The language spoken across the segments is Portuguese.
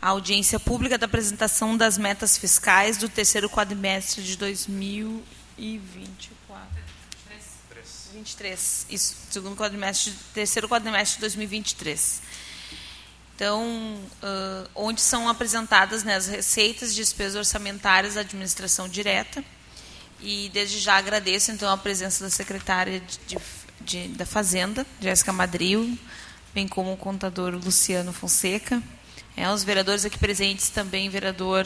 a audiência pública da apresentação das metas fiscais do terceiro quadrimestre de 2024. 23. Isso, segundo quadrimestre, terceiro quadrimestre de 2023. Então, uh, onde são apresentadas né, as receitas de despesas orçamentárias da administração direta. E desde já agradeço então a presença da secretária de, de, de, da Fazenda, Jéssica Madril, bem como o contador Luciano Fonseca. É, os vereadores aqui presentes também, vereador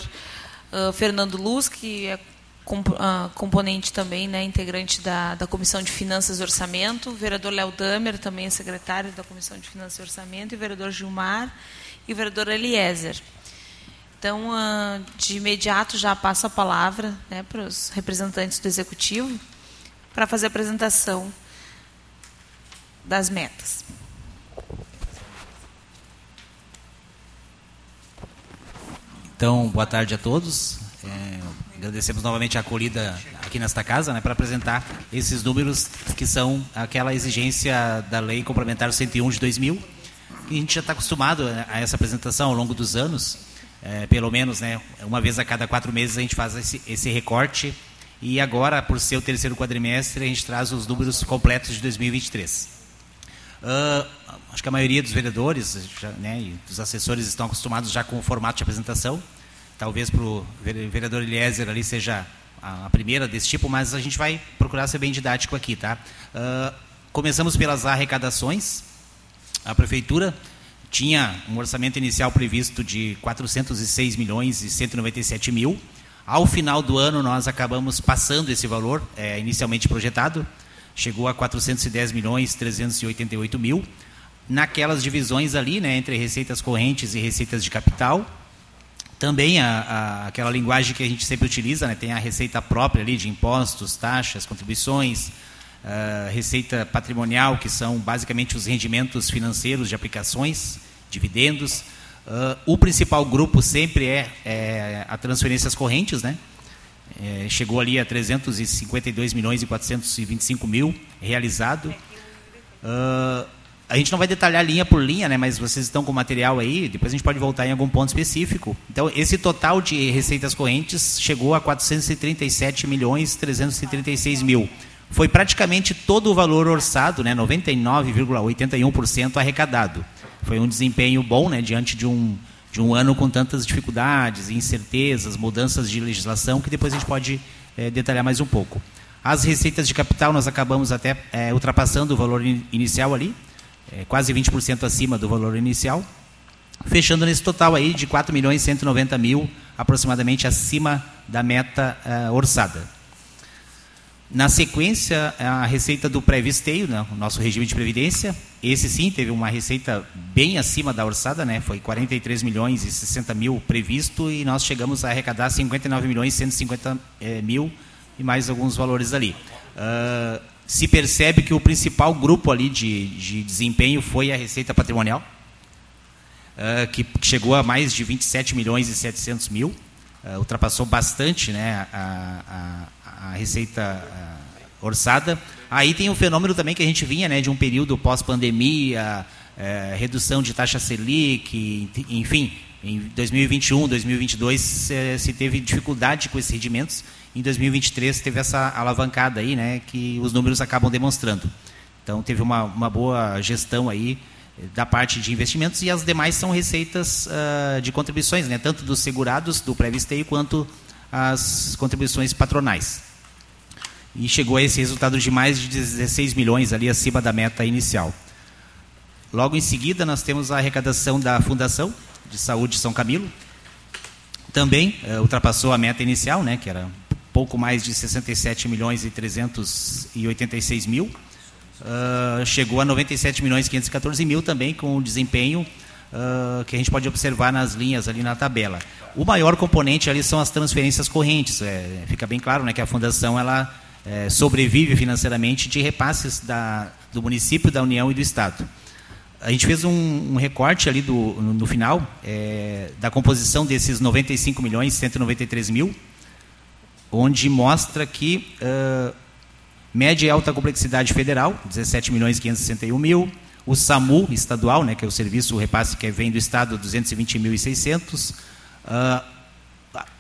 uh, Fernando Luz, que é uh, componente também, né, integrante da, da Comissão de Finanças e Orçamento, vereador Léo Damer, também é secretário da Comissão de Finanças e Orçamento, e vereador Gilmar e vereador Eliezer. Então, uh, de imediato, já passo a palavra né, para os representantes do Executivo para fazer a apresentação das metas. Então, boa tarde a todos. É, agradecemos novamente a acolhida aqui nesta casa né, para apresentar esses números que são aquela exigência da Lei Complementar 101 de 2000. E a gente já está acostumado a essa apresentação ao longo dos anos, é, pelo menos né, uma vez a cada quatro meses a gente faz esse, esse recorte. E agora, por ser o terceiro quadrimestre, a gente traz os números completos de 2023. Uh, acho que a maioria dos vereadores já, né, e dos assessores estão acostumados já com o formato de apresentação. Talvez para o vereador Eliezer ali seja a primeira desse tipo, mas a gente vai procurar ser bem didático aqui. Tá? Uh, começamos pelas arrecadações. A prefeitura tinha um orçamento inicial previsto de 406 milhões e 197 mil. Ao final do ano, nós acabamos passando esse valor é, inicialmente projetado. Chegou a 410 milhões 388 mil. Naquelas divisões ali, né, entre receitas correntes e receitas de capital, também a, a, aquela linguagem que a gente sempre utiliza, né? tem a receita própria ali de impostos, taxas, contribuições, uh, receita patrimonial, que são basicamente os rendimentos financeiros de aplicações, dividendos. Uh, o principal grupo sempre é, é a transferências correntes, né? É, chegou ali a 352 milhões e 425 mil realizado. Uh, a gente não vai detalhar linha por linha, né, mas vocês estão com o material aí, depois a gente pode voltar em algum ponto específico. Então, esse total de receitas correntes chegou a 437 milhões 336 mil. Foi praticamente todo o valor orçado, né, 99,81% arrecadado. Foi um desempenho bom, né, diante de um de um ano com tantas dificuldades, incertezas, mudanças de legislação, que depois a gente pode é, detalhar mais um pouco. As receitas de capital nós acabamos até é, ultrapassando o valor in inicial ali, é, quase 20% acima do valor inicial, fechando nesse total aí de 4 milhões 190 mil, aproximadamente acima da meta uh, orçada. Na sequência, a receita do pré-visteio, né, o nosso regime de previdência, esse sim teve uma receita bem acima da orçada, né, foi 43 milhões e 60 mil previsto e nós chegamos a arrecadar 59 milhões e 150 eh, mil e mais alguns valores ali. Uh, se percebe que o principal grupo ali de, de desempenho foi a receita patrimonial, uh, que chegou a mais de 27 milhões e 700 mil, uh, ultrapassou bastante né, a, a, a receita uh, orçada. Aí tem o fenômeno também que a gente vinha né, de um período pós-pandemia, eh, redução de taxa Selic, enfim, em 2021, 2022 se teve dificuldade com esses rendimentos em 2023 teve essa alavancada aí, né, que os números acabam demonstrando. Então teve uma, uma boa gestão aí eh, da parte de investimentos e as demais são receitas uh, de contribuições, né, tanto dos segurados do pré-visteio quanto as contribuições patronais. E chegou a esse resultado de mais de 16 milhões ali acima da meta inicial. Logo em seguida nós temos a arrecadação da Fundação de Saúde São Camilo. Também uh, ultrapassou a meta inicial, né, que era pouco mais de 67 milhões e 386 mil. Uh, chegou a 97 milhões e 514 mil também com o desempenho uh, que a gente pode observar nas linhas ali na tabela. O maior componente ali são as transferências correntes. É, fica bem claro né, que a fundação ela é, sobrevive financeiramente de repasses da, do município, da União e do Estado. A gente fez um, um recorte ali do, no, no final é, da composição desses 95 milhões e 193 mil onde mostra que uh, média e alta complexidade federal, 17 milhões e 561 mil, O SAMU estadual, né, que é o serviço, o repasse que vem do Estado, 220.600. Uh,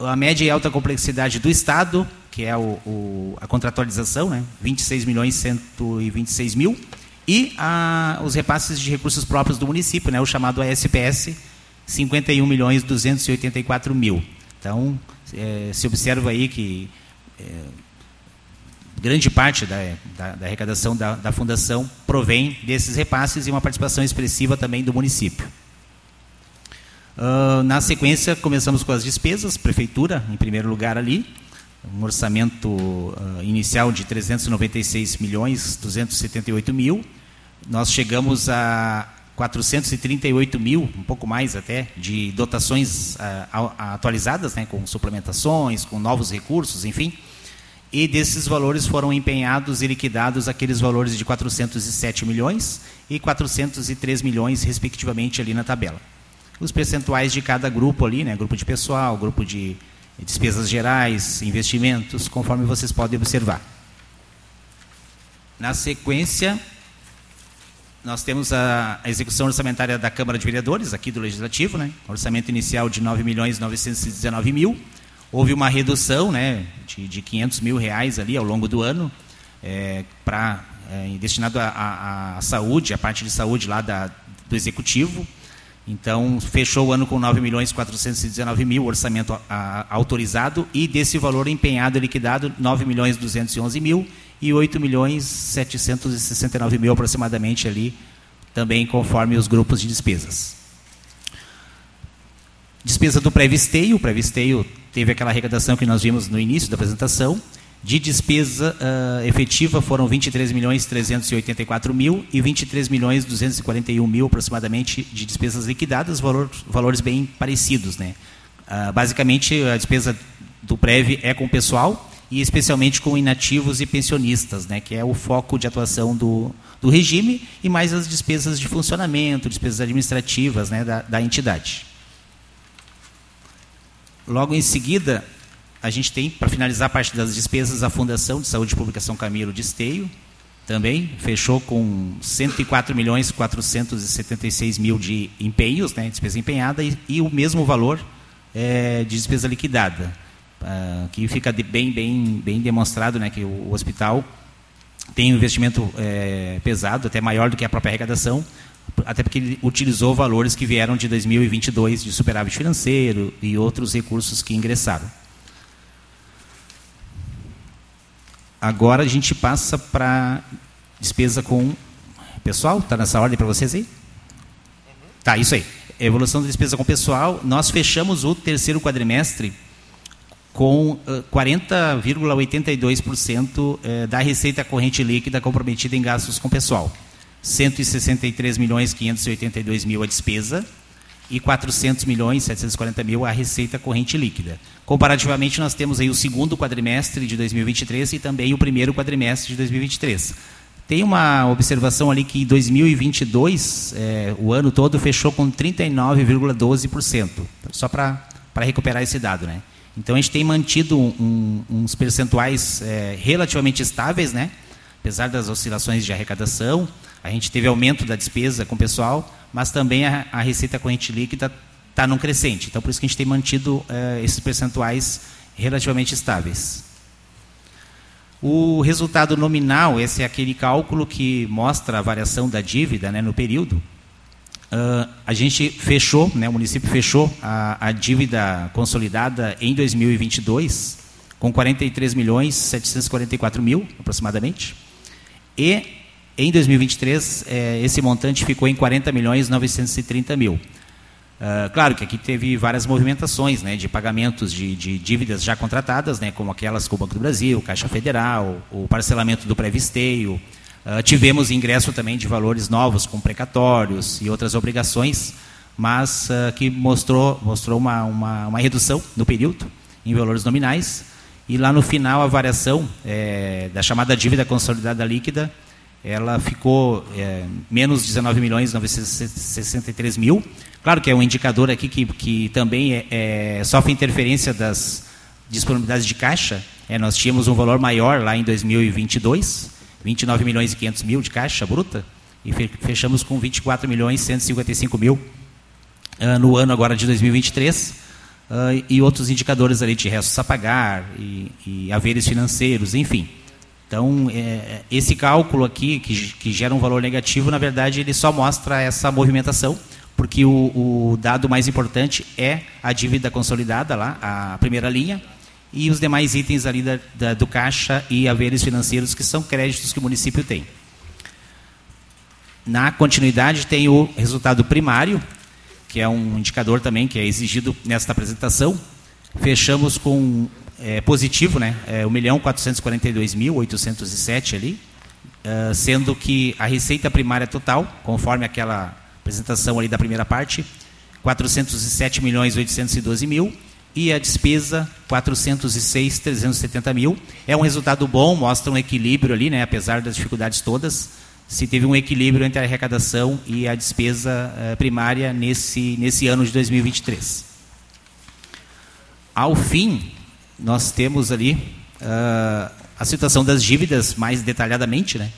a média e alta complexidade do Estado, que é o, o, a contratualização, né, 26 milhões 126 mil. E a, os repasses de recursos próprios do município, né, o chamado ASPS, 51 milhões 284 mil. Então, é, se observa aí que é, grande parte da, da, da arrecadação da, da, fundação provém desses repasses e uma participação expressiva também do município. Uh, na sequência, começamos com as despesas, prefeitura, em primeiro lugar ali, um orçamento uh, inicial de 396 milhões 278 mil. Nós chegamos a 438 mil, um pouco mais até, de dotações uh, atualizadas, né, com suplementações, com novos recursos, enfim e desses valores foram empenhados e liquidados aqueles valores de 407 milhões e 403 milhões, respectivamente, ali na tabela. Os percentuais de cada grupo ali, né, grupo de pessoal, grupo de despesas gerais, investimentos, conforme vocês podem observar. Na sequência, nós temos a, execução orçamentária da Câmara de Vereadores, aqui do Legislativo, né, orçamento inicial de 9 milhões 919 mil, houve uma redução né, de, de 500 mil reais ali ao longo do ano, é, para é, destinado à saúde, a parte de saúde lá da, do executivo. Então, fechou o ano com 9 milhões 419 mil, orçamento a, a, autorizado, e desse valor empenhado e liquidado, 9 milhões 211 mil e 8 milhões 769 mil aproximadamente ali, também conforme os grupos de despesas. Despesa do pré-visteio, o pré-visteio teve aquela arrecadação que nós vimos no início da apresentação. De despesa uh, efetiva foram 23 milhões 384 mil e 23 milhões 241 mil aproximadamente de despesas liquidadas, valor, valores bem parecidos, né? Uh, basicamente a despesa do Prev é com o pessoal e especialmente com inativos e pensionistas, né? Que é o foco de atuação do, do regime e mais as despesas de funcionamento, despesas administrativas, né? da, da entidade. Logo em seguida, a gente tem, para finalizar a parte das despesas, a Fundação de Saúde Pública São Camilo de Esteio, também fechou com 104 milhões 476 mil de empenhos, né, despesa empenhada, e, e o mesmo valor é, de despesa liquidada, uh, que fica de bem, bem, bem demonstrado né, que o, o hospital tem um investimento é, pesado, até maior do que a própria arrecadação, até porque ele utilizou valores que vieram de 2022 de superávit financeiro e outros recursos que ingressaram. Agora a gente passa para despesa com pessoal. Está nessa ordem para vocês aí? Tá, isso aí. Evolução da despesa com pessoal. Nós fechamos o terceiro quadrimestre com 40,82% eh, da receita corrente líquida comprometida em gastos com pessoal. 163 milhões 582 mil a despesa e 400 milhões 740 mil a receita corrente líquida. Comparativamente, nós temos aí o segundo quadrimestre de 2023 e também o primeiro quadrimestre de 2023. Tem uma observação ali que em 2022, é, o ano todo, fechou com 39,12%. Só para recuperar esse dado. Né? Então, a gente tem mantido um, uns percentuais é, relativamente estáveis, né? apesar das oscilações de arrecadação, a gente teve aumento da despesa com o pessoal, mas também a, a receita corrente líquida está num crescente. Então, por isso que a gente tem mantido eh, esses percentuais relativamente estáveis. O resultado nominal, esse é aquele cálculo que mostra a variação da dívida né, no período. Uh, a gente fechou, né, o município fechou a, a dívida consolidada em 2022 com 43 milhões 744 mil aproximadamente e em 2023, é, esse montante ficou em 40 milhões 930 mil. Uh, claro que aqui teve várias movimentações né, de pagamentos de, de, dívidas já contratadas, né, como aquelas com o Banco do Brasil, Caixa Federal, o parcelamento do pré-visteio. Uh, tivemos ingresso também de valores novos, com precatórios e outras obrigações, mas uh, que mostrou, mostrou uma, uma, uma, redução no período, em valores nominais. E lá no final, a variação é, da chamada dívida consolidada líquida ela ficou é, menos 19 milhões 963 mil. Claro que é um indicador aqui que, que também é, é, sofre interferência das disponibilidades de caixa. É, nós tínhamos um valor maior lá em 2022, 29 milhões e 500 mil de caixa bruta, e fechamos com 24 milhões 155 mil uh, no ano agora de 2023 uh, e outros indicadores ali de restos a pagar e, e haveres financeiros, enfim. Então, é, é, esse cálculo aqui, que, que gera um valor negativo, na verdade, ele só mostra essa movimentação, porque o, o dado mais importante é a dívida consolidada lá, a primeira linha, e os demais itens ali da, da, do caixa e haveres financeiros, que são créditos que o município tem. Na continuidade, tem o resultado primário, que é um indicador também que é exigido nesta apresentação. Fechamos com é, positivo, né? É, 1 milhão 442 mil 807 ali, uh, sendo que a receita primária total, conforme aquela apresentação ali da primeira parte, 407 milhões 812 mil e a despesa 406 370 mil. É um resultado bom, mostra um equilíbrio ali, né? Apesar das dificuldades todas se teve um equilíbrio entre a arrecadação e a despesa uh, primária nesse, nesse ano de 2023. Ao fim, nós temos ali uh, a situação das dívidas mais detalhadamente, né?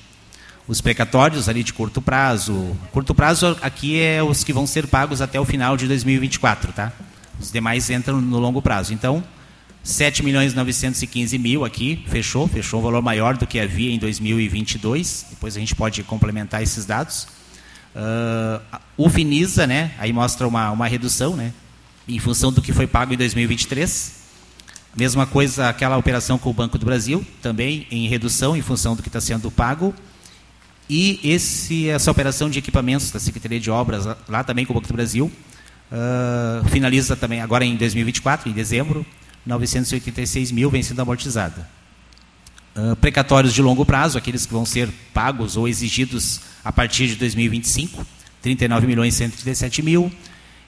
Os precatórios ali de curto prazo. Curto prazo aqui é os que vão ser pagos até o final de 2024, tá? Os demais entram no longo prazo. Então, 7 milhões 915 mil aqui, fechou, fechou um valor maior do que havia em 2022. Depois a gente pode complementar esses dados. Uh, o Finisa, né, aí mostra uma, uma redução, né, em função do que foi pago em 2023. Mesma coisa aquela operação com o Banco do Brasil, também em redução em função do que está sendo pago. E esse, essa operação de equipamentos da Secretaria de Obras, lá também com o Banco do Brasil, uh, finaliza também agora em 2024, em dezembro, 986 mil vem sendo amortizada. Uh, precatórios de longo prazo, aqueles que vão ser pagos ou exigidos a partir de 2025, 39 milhões 137 mil.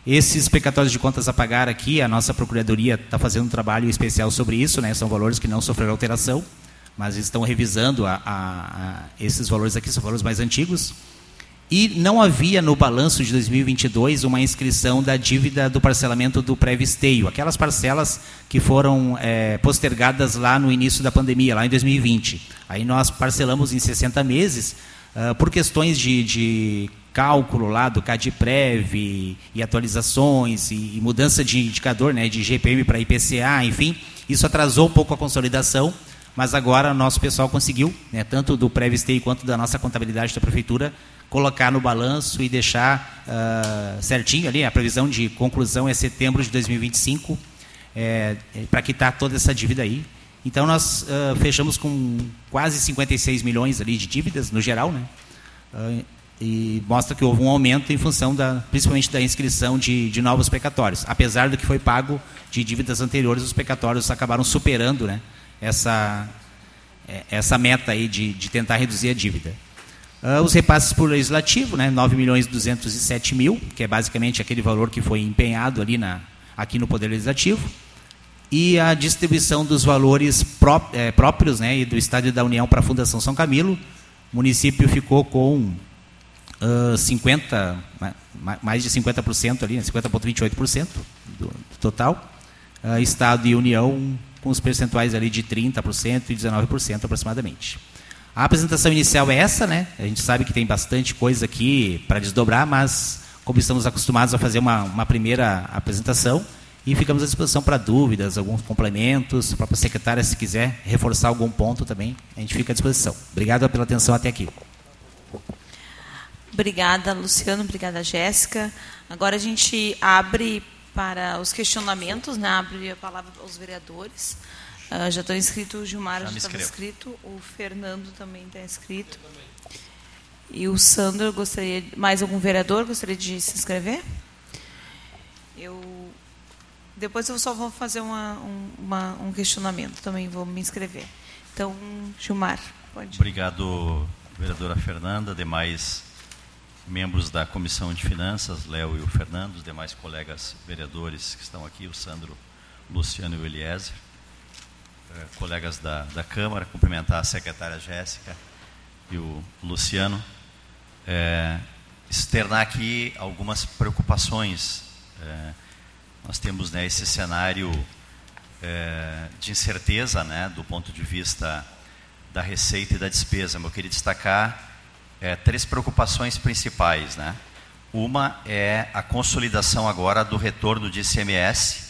Esses precatórios de contas a pagar aqui, a nossa Procuradoria está fazendo um trabalho especial sobre isso, né? são valores que não sofreram alteração, mas estão revisando a, a, a esses valores aqui, são valores mais antigos. E não havia no balanço de 2022 uma inscrição da dívida do parcelamento do pré-visteio, aquelas parcelas que foram é, postergadas lá no início da pandemia, lá em 2020. Aí nós parcelamos em 60 meses, uh, por questões de, de, cálculo lá do CADPREV e, e atualizações e, e, mudança de indicador né, de GPM para IPCA, enfim, isso atrasou um pouco a consolidação, mas agora nosso pessoal conseguiu, né, tanto do pré-visteio quanto da nossa contabilidade da prefeitura, colocar no balanço e deixar uh, certinho ali. A previsão de conclusão é setembro de 2025, é, é para quitar toda essa dívida aí. Então nós uh, fechamos com quase 56 milhões ali de dívidas no geral, né? Uh, e mostra que houve um aumento em função da, principalmente da inscrição de, de novos precatórios. Apesar do que foi pago de dívidas anteriores, os precatórios acabaram superando, né? Essa é, essa meta aí de, de tentar reduzir a dívida. Uh, os repasses por legislativo, né, 9 milhões 207 mil, que é basicamente aquele valor que foi empenhado ali na, aqui no Poder Legislativo, e a distribuição dos valores pró é, próprios né, e do Estado da União para a Fundação São Camilo. O município ficou com uh, 50, mais de 50% ali, 50,28% do, do total. Uh, Estado e União com os percentuais ali de 30% e 19% aproximadamente. A apresentação inicial é essa, né? A gente sabe que tem bastante coisa aqui para desdobrar, mas como estamos acostumados a fazer uma, uma primeira apresentação, e ficamos à disposição para dúvidas, alguns complementos, a própria secretária, se quiser reforçar algum ponto também, a gente fica à disposição. Obrigado pela atenção até aqui. Obrigada, Luciano. Obrigada, Jéssica. Agora a gente abre para os questionamentos, né? abre a palavra aos vereadores. Uh, já estou inscrito, o Gilmar já, já estava inscrito, o Fernando também está inscrito. E o Sandro gostaria, mais algum vereador gostaria de se inscrever? Eu depois eu só vou fazer uma, um, uma, um questionamento, também vou me inscrever. Então, Gilmar, pode. Obrigado, vereadora Fernanda, demais membros da Comissão de Finanças, Léo e o Fernando, os demais colegas vereadores que estão aqui, o Sandro, o Luciano e o Eliezer. Eh, colegas da, da Câmara, cumprimentar a secretária Jéssica e o Luciano, é, externar aqui algumas preocupações. É, nós temos né, esse cenário é, de incerteza né, do ponto de vista da receita e da despesa. Eu queria destacar três preocupações principais. Né? Uma é a consolidação agora do retorno de ICMS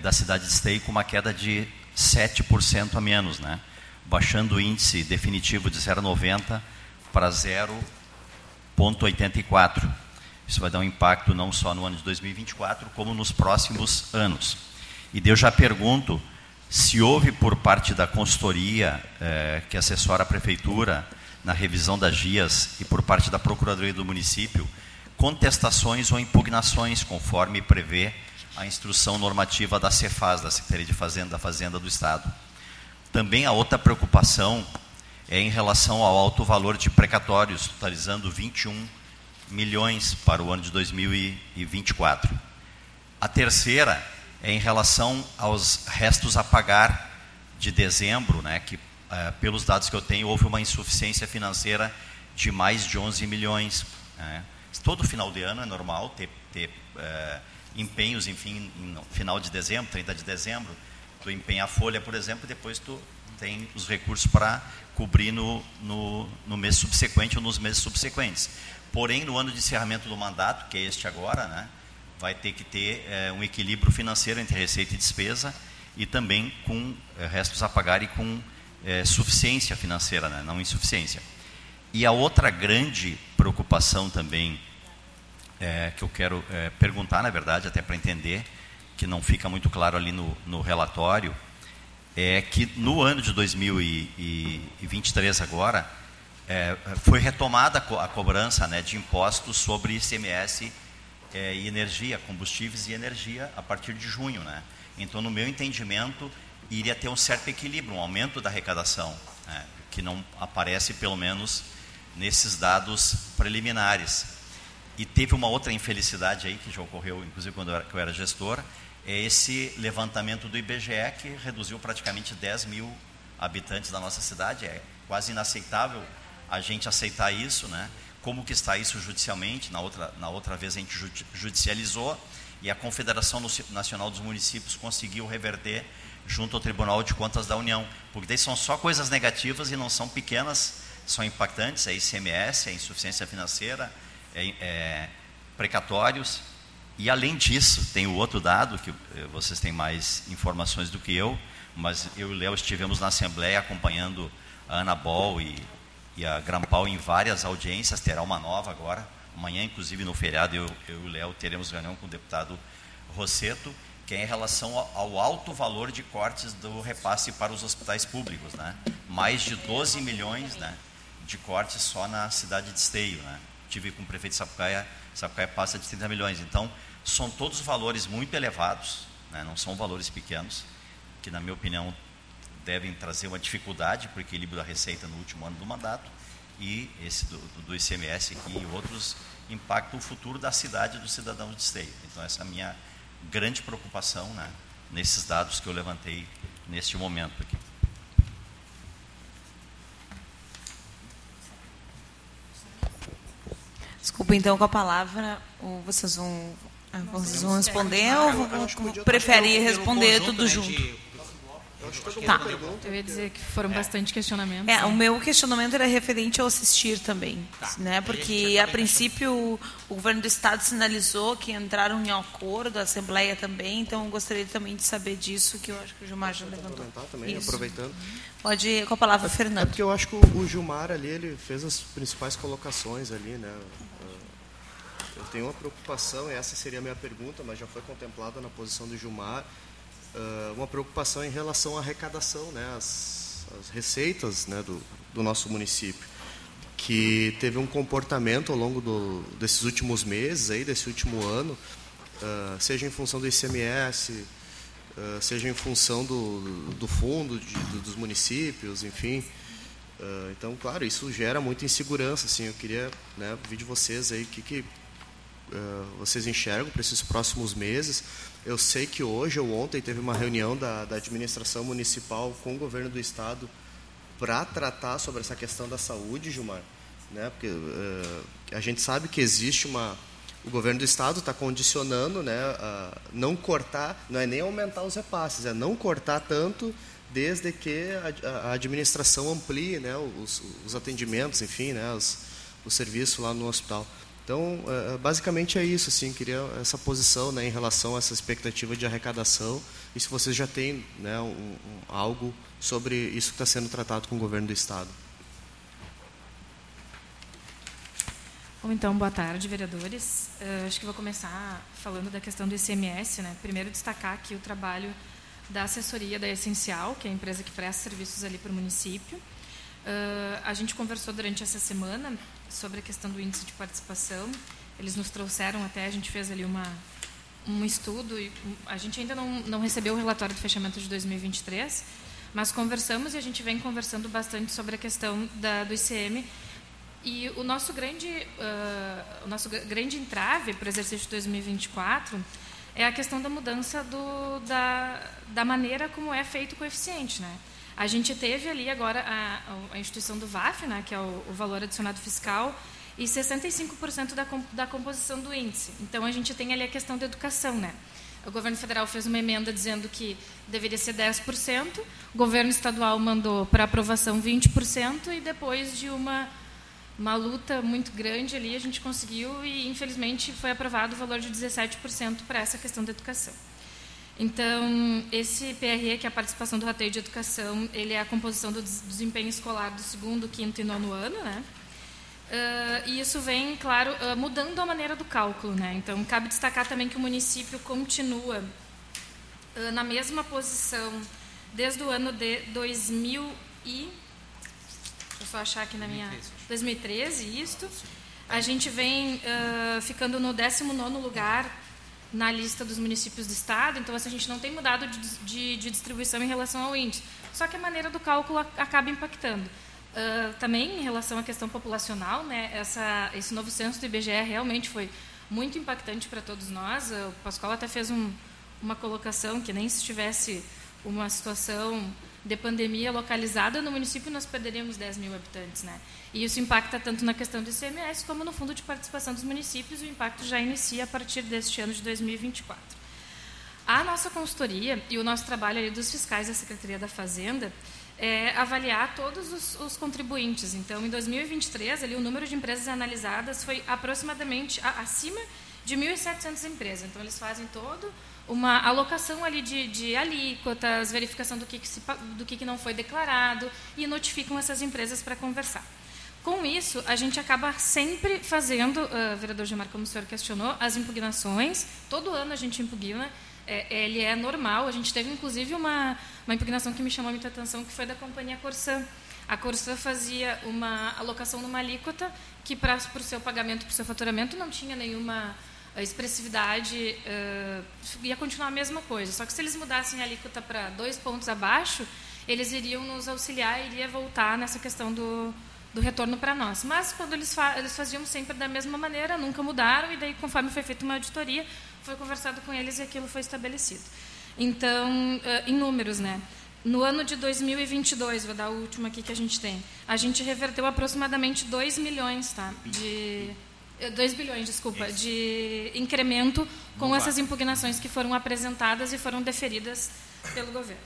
da cidade de Esteio com uma queda de 7% a menos, né? baixando o índice definitivo de 0,90 para 0,84. Isso vai dar um impacto não só no ano de 2024, como nos próximos anos. E eu já pergunto se houve por parte da consultoria eh, que assessora a prefeitura na revisão das GIAs e por parte da Procuradoria do município contestações ou impugnações, conforme prevê a instrução normativa da Cefaz, da Secretaria de Fazenda, da Fazenda do Estado. Também a outra preocupação é em relação ao alto valor de precatórios, totalizando 21 milhões para o ano de 2024. A terceira é em relação aos restos a pagar de dezembro, né, que eh, pelos dados que eu tenho houve uma insuficiência financeira de mais de 11 milhões. Né. Todo final de ano é normal ter, ter eh, empenhos, enfim, no final de dezembro, 30 de dezembro, tu empenha a folha, por exemplo, e depois tu tem os recursos para cobrir no, no, no mês subsequente ou nos meses subsequentes. Porém, no ano de encerramento do mandato, que é este agora, né, vai ter que ter é, um equilíbrio financeiro entre receita e despesa e também com é, restos a pagar e com é, suficiência financeira, né, não insuficiência. E a outra grande preocupação também que eu quero perguntar, na verdade, até para entender, que não fica muito claro ali no, no relatório, é que no ano de 2023 agora, é, foi retomada a cobrança né, de impostos sobre ICMS é, e energia, combustíveis e energia a partir de junho. Né? Então, no meu entendimento, iria ter um certo equilíbrio, um aumento da arrecadação, né, que não aparece pelo menos nesses dados preliminares. E teve uma outra infelicidade aí que já ocorreu, inclusive quando eu era, eu era gestor, é esse levantamento do IBGE que reduziu praticamente 10 mil habitantes da nossa cidade. É quase inaceitável a gente aceitar isso, né? Como que está isso judicialmente? Na outra, na outra vez a gente judicializou e a Confederação Nacional dos Municípios conseguiu reverter junto ao Tribunal de Contas da União, porque daí são só coisas negativas e não são pequenas, são impactantes, é ICMS, é insuficiência financeira, é, é precatórios, e além disso, tem o outro dado, que eh, vocês têm mais informações do que eu, mas eu e o Léo estivemos na Assembleia acompanhando a Ana Bol e e a Grampal em várias audiências, terá uma nova agora. Amanhã, inclusive, no feriado, eu, eu e o Léo teremos reunião com o deputado Rosseto, que é em relação ao alto valor de cortes do repasse para os hospitais públicos. Né? Mais de 12 milhões né, de cortes só na cidade de Esteio. Né? Tive com o prefeito de Sapucaia, Sapucaia passa de 30 milhões. Então, são todos valores muito elevados, né? não são valores pequenos, que, na minha opinião, devem trazer uma dificuldade para o equilíbrio da receita no último ano do mandato e esse do, do ICMS aqui e outros impactam o futuro da cidade e do cidadão de esteio. Então essa é a minha grande preocupação né, nesses dados que eu levantei neste momento aqui. Desculpa, então, com a palavra, vocês vão, vocês vão responder ou vão, preferir responder tudo junto? Tá. Eu ia dizer que foram é. bastante questionamentos. É, o meu questionamento era referente ao assistir também, tá. né? Porque a princípio o governo do estado sinalizou que entraram em acordo, a assembleia também, então eu gostaria também de saber disso, que eu acho que o Gilmar já levantou. Também, Isso. aproveitando. Pode ir com a palavra, é, Fernando. É porque eu acho que o Gilmar ali ele fez as principais colocações ali, né? Tenho uma preocupação, essa seria a minha pergunta, mas já foi contemplada na posição do Gilmar uh, uma preocupação em relação à arrecadação, né, as, as receitas né, do, do nosso município, que teve um comportamento ao longo do, desses últimos meses, aí, desse último ano, uh, seja em função do ICMS, uh, ah, seja em função do, do fundo de, do, dos municípios, enfim. Então, claro, isso gera muita insegurança. Assim, eu queria né, ouvir de vocês aí o que, que vocês enxergam para esses próximos meses eu sei que hoje ou ontem teve uma reunião da, da administração municipal com o governo do estado para tratar sobre essa questão da saúde, Gilmar. Né? Porque uh, a gente sabe que existe uma. O governo do estado está condicionando né, a não cortar, não é nem aumentar os repasses, é não cortar tanto desde que a, a administração amplie né, os, os atendimentos, enfim, né, os, o serviço lá no hospital. Então, é, é, basicamente é isso, assim, queria essa posição né, em relação a essa expectativa de arrecadação e se vocês já têm né, um, um, algo sobre isso que está sendo tratado com o governo do Estado. Bom, então, boa tarde, vereadores. Uh, acho que vou começar falando da questão do ICMS. Né? Primeiro, destacar aqui o trabalho da assessoria da Essencial, que é a empresa que presta serviços ali para o município. Uh, a gente conversou durante essa semana sobre a questão do índice de participação. Eles nos trouxeram até, a gente fez ali uma, um estudo, e a gente ainda não, não recebeu o relatório de fechamento de 2023, mas conversamos e a gente vem conversando bastante sobre a questão da, do ICM. E o nosso grande, uh, o nosso grande entrave para o exercício de 2024 é a questão da mudança do, da, da maneira como é feito o coeficiente. Né? A gente teve ali agora a, a instituição do VAF, né, que é o, o valor adicionado fiscal, e 65% da, da composição do índice. Então, a gente tem ali a questão da educação. Né? O governo federal fez uma emenda dizendo que deveria ser 10%, o governo estadual mandou para aprovação 20%, e depois de uma, uma luta muito grande ali, a gente conseguiu, e infelizmente foi aprovado o valor de 17% para essa questão da educação. Então, esse PRE, que é a participação do rateio de educação, ele é a composição do desempenho escolar do segundo, quinto e nono ano, né? Uh, e isso vem, claro, uh, mudando a maneira do cálculo, né? Então, cabe destacar também que o município continua uh, na mesma posição desde o ano de 2000 e... Deixa eu só achar aqui na minha... 2013, isto. A gente vem ficando no 19º lugar na lista dos municípios do estado, então assim, a gente não tem mudado de, de, de, distribuição em relação ao índice. Só que a maneira do cálculo acaba impactando. Uh, também em relação à questão populacional, né, essa, esse novo censo do IBGE realmente foi muito impactante para todos nós. O Pascoal até fez um, uma colocação que nem se tivesse uma situação de pandemia localizada no município, nós perderíamos 10 mil habitantes. Né? E isso impacta tanto na questão do ICMS como no fundo de participação dos municípios. O impacto já inicia a partir deste ano de 2024. A nossa consultoria e o nosso trabalho ali dos fiscais da Secretaria da Fazenda é avaliar todos os, os contribuintes. Então, em 2023, ali, o número de empresas analisadas foi aproximadamente a, acima de 1.700 empresas. Então, eles fazem todo uma alocação ali de, de alíquotas, verificação do que, que se, do que, que não foi declarado e notificam essas empresas para conversar. Com isso, a gente acaba sempre fazendo, uh, vereador Gilmar, como o senhor questionou, as impugnações. Todo ano a gente impugna, é, ele é normal. A gente teve, inclusive, uma, uma impugnação que me chamou muita atenção, que foi da companhia Corsã. A Corsã fazia uma alocação numa alíquota que, para o seu pagamento, para o seu faturamento, não tinha nenhuma a expressividade uh, ia continuar a mesma coisa. Só que se eles mudassem a alíquota para dois pontos abaixo, eles iriam nos auxiliar e iria voltar nessa questão do, do retorno para nós. Mas quando eles, fa eles faziam sempre da mesma maneira, nunca mudaram, e daí, conforme foi feita uma auditoria, foi conversado com eles e aquilo foi estabelecido. Então, uh, em números, né? No ano de 2022, vou dar o último aqui que a gente tem, a gente reverteu aproximadamente 2 milhões tá, de 2 bilhões, desculpa, Isso. de incremento com essas impugnações que foram apresentadas e foram deferidas pelo governo.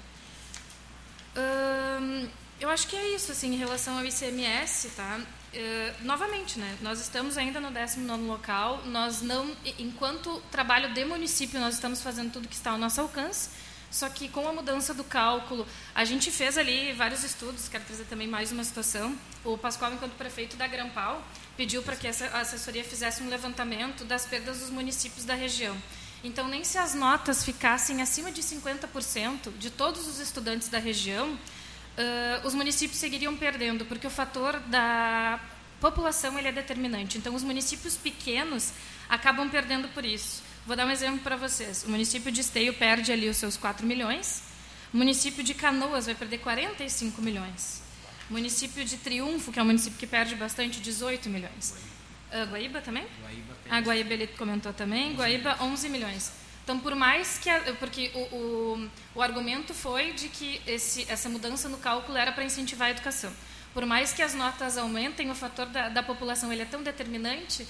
Hum, eu acho que é isso, assim, em relação ao ICMS, tá? Uh, novamente, né? Nós estamos ainda no 19 local. Nós não, enquanto trabalho de município, nós estamos fazendo tudo que está ao nosso alcance. Só que com a mudança do cálculo, a gente fez ali vários estudos. Quero trazer também mais uma situação. O Pascoal, enquanto prefeito da Grampal, pediu para que essa assessoria fizesse um levantamento das perdas dos municípios da região. Então, nem se as notas ficassem acima de 50% de todos os estudantes da região, uh, os municípios seguiriam perdendo, porque o fator da população ele é determinante. Então, os municípios pequenos acabam perdendo por isso. Vou dar um exemplo para vocês. O município de Esteio perde ali os seus 4 milhões, o município de Canoas vai perder 45 milhões. Município de Triunfo, que é um município que perde bastante, 18 milhões. Uh, Guaíba também? Guaíba a Guaíba ele comentou também. Guaíba, 11 milhões. Então, por mais que... A, porque o, o, o, argumento foi de que esse, essa mudança no cálculo era para incentivar a educação. Por mais que as notas aumentem, o fator da, da população ele é tão determinante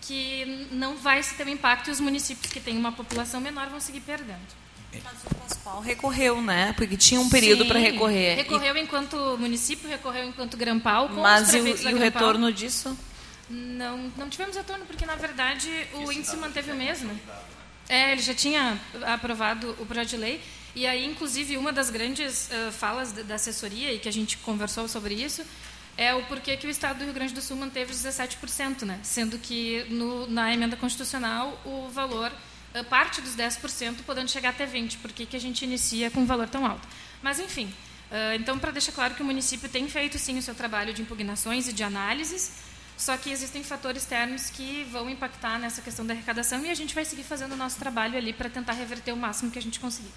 que não vai se ter um impacto e os municípios que têm uma população menor vão seguir perdendo. Mas o Pascoal recorreu, né? Porque tinha um período para recorrer. Recorreu e... enquanto município, recorreu enquanto Grampal. Mas e o, e o retorno disso? Não, não tivemos retorno porque, na verdade, o índice manteve o mesmo. É, ele já tinha aprovado o projeto de lei. E aí, inclusive, uma das grandes uh, falas da assessoria, e que a gente conversou sobre isso, é o porquê que o Estado do Rio Grande do Sul manteve os 17%, né? sendo que no, na emenda constitucional o valor, uh, parte dos 10%, podendo chegar até 20%. Por que, a gente inicia com um valor tão alto? Mas, enfim, uh, então, para deixar claro que o município tem feito, sim, o seu trabalho de impugnações e de análises, só que existem fatores externos que vão impactar nessa questão da arrecadação e a gente vai seguir fazendo o nosso trabalho ali para tentar reverter o máximo que a gente conseguir.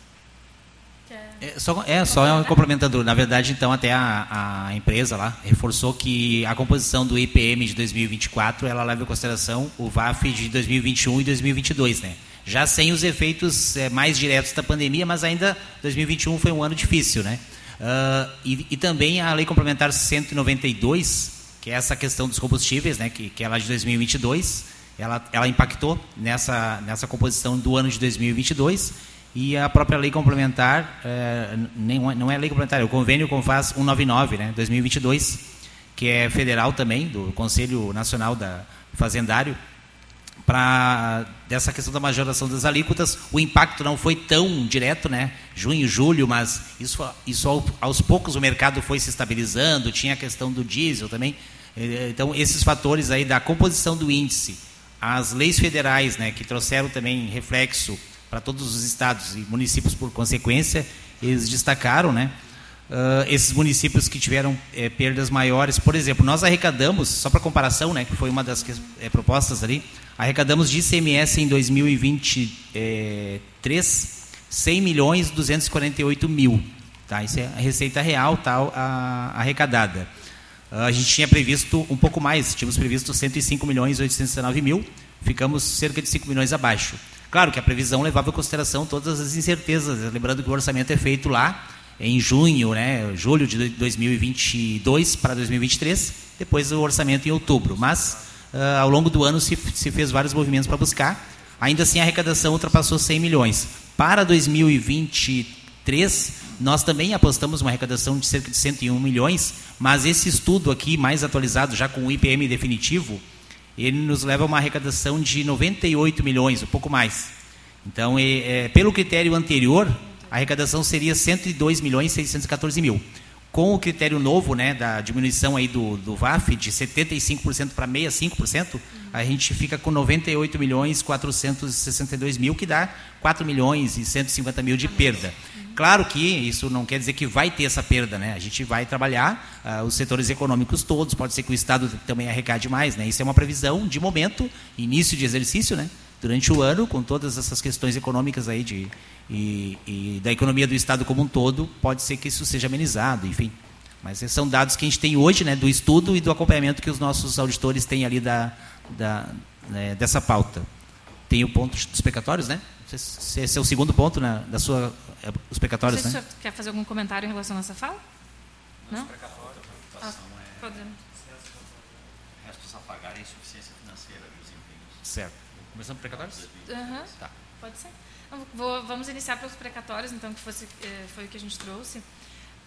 É só, é, só complementando. Na verdade, então, até a, a, empresa lá reforçou que a composição do IPM de 2024 ela leva em consideração o VAF de 2021 e 2022, né? Já sem os efeitos é, mais diretos da pandemia, mas ainda 2021 foi um ano difícil, né? Uh, e, e, também a Lei Complementar 192 que é essa questão dos combustíveis, né, que, que é lá de 2022, ela, ela impactou nessa, nessa composição do ano de 2022 e a própria lei complementar, é, nem, não é lei complementar, é o convênio Confaz 199, né, 2022, que é federal também, do Conselho Nacional da Fazendário, para dessa questão da majoração das alíquotas, o impacto não foi tão direto, né? Junho, julho, mas isso, isso aos poucos o mercado foi se estabilizando, tinha a questão do diesel também. Eh, então, esses fatores aí da composição do índice, as leis federais, né, que trouxeram também reflexo para todos os estados e municípios por consequência, eles destacaram, né? Uh, esses municípios que tiveram é, perdas maiores, por exemplo, nós arrecadamos, só para comparação, né, que foi uma das é, propostas ali, arrecadamos de ICMS em 2023 100 milhões 248 mil, tá? Isso é a receita real tal a, arrecadada. Uh, a gente tinha previsto um pouco mais, tínhamos previsto 105 milhões 819 mil, ficamos cerca de 5 milhões abaixo. Claro que a previsão levava em consideração todas as incertezas, lembrando que o orçamento é feito lá em junho, né, julho de 2022 para 2023, depois o orçamento em outubro. Mas uh, ao longo do ano se, se fez vários movimentos para buscar. Ainda assim, a arrecadação ultrapassou 100 milhões. Para 2023, nós também apostamos uma arrecadação de cerca de 101 milhões, mas esse estudo aqui, mais atualizado, já com o IPM definitivo, ele nos leva a uma arrecadação de 98 milhões, um pouco mais. Então, é, pelo critério anterior, a arrecadação seria 102 milhões 614 mil. Com o critério novo, né, da diminuição aí do, do VAF de 75% para 65%, a gente fica com 98 milhões 462 mil, que dá 4 milhões e 150 mil de perda. Claro que isso não quer dizer que vai ter essa perda, né? A gente vai trabalhar uh, os setores econômicos todos, pode ser que o Estado também arrecade mais, né? Isso é uma previsão de momento, início de exercício, né? Durante o ano, com todas essas questões econômicas aí de e, e, da economia do Estado como um todo, pode ser que isso seja amenizado, enfim. Mas são dados que a gente tem hoje, né, do estudo e do acompanhamento que os nossos auditores têm ali da, da né, dessa pauta. Tem o ponto dos precatórios, né? Se esse é o segundo ponto né, da sua, é, os precatórios, Não sei né? Se o quer fazer algum comentário em relação a essa fala? Não? Ah, podemos. Restos a pagar a insuficiência financeira dos empenhos. Certo. Começando por precatórios? Uhum. Tá. Pode ser. Vou, vamos iniciar pelos precatórios, então, que fosse, eh, foi o que a gente trouxe.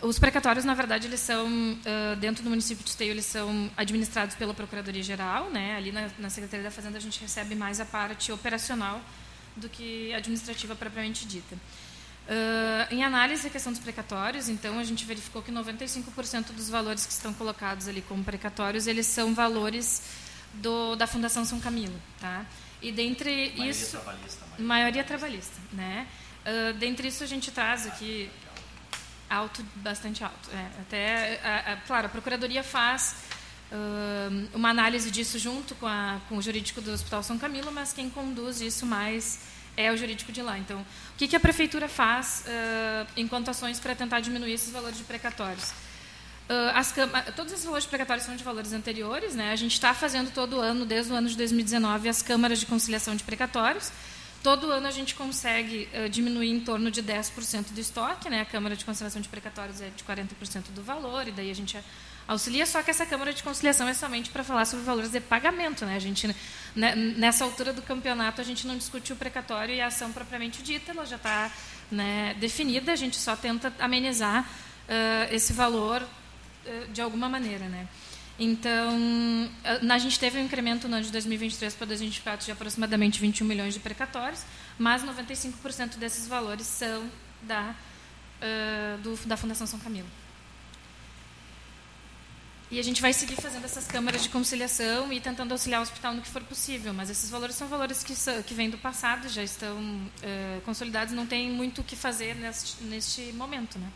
Os precatórios, na verdade, eles são, dentro do município de Esteio, eles são administrados pela Procuradoria-Geral. Né? Ali na, na, Secretaria da Fazenda, a gente recebe mais a parte operacional do que administrativa propriamente dita. Uh, em análise a questão dos precatórios, então, a gente verificou que 95% dos valores que estão colocados ali como precatórios, eles são valores do, da Fundação São Camilo. Tá? E dentre maioria isso. Trabalhista, maioria, maioria trabalhista. Né? Uh, dentre isso, a gente traz aqui alto, bastante alto. É, até, a, a, claro, a Procuradoria faz uh, uma análise disso junto com, a, com o jurídico do Hospital São Camilo, mas quem conduz isso mais é o jurídico de lá. Então, o que, que a Prefeitura faz uh, enquanto ações para tentar diminuir esses valores de precatórios? Uh, todos esses valores precatórios são de valores anteriores. Né? A gente está fazendo todo ano, desde o ano de 2019, as câmaras de conciliação de precatórios. Todo ano a gente consegue uh, diminuir em torno de 10% do estoque. Né? A Câmara de Conciliação de Precatórios é de 40% do valor, e daí a gente auxilia, só que essa Câmara de Conciliação é somente para falar sobre valores de pagamento. Né? A gente, né, nessa altura do campeonato, a gente não discute o precatório e a ação propriamente dita, ela já está né, definida, a gente só tenta amenizar uh, esse valor eh, de alguma maneira, né? Então, a gente teve um incremento no ano de 2023 para 2024 de aproximadamente 21 milhões de precatórios, mas 95% desses valores são da, uh, do, da Fundação São Camilo. E a gente vai seguir fazendo essas câmaras de conciliação e tentando auxiliar o hospital no que for possível. Mas esses valores são valores que, que vêm do passado, já estão uh, consolidados, não tem muito o que fazer neste, neste momento. Né?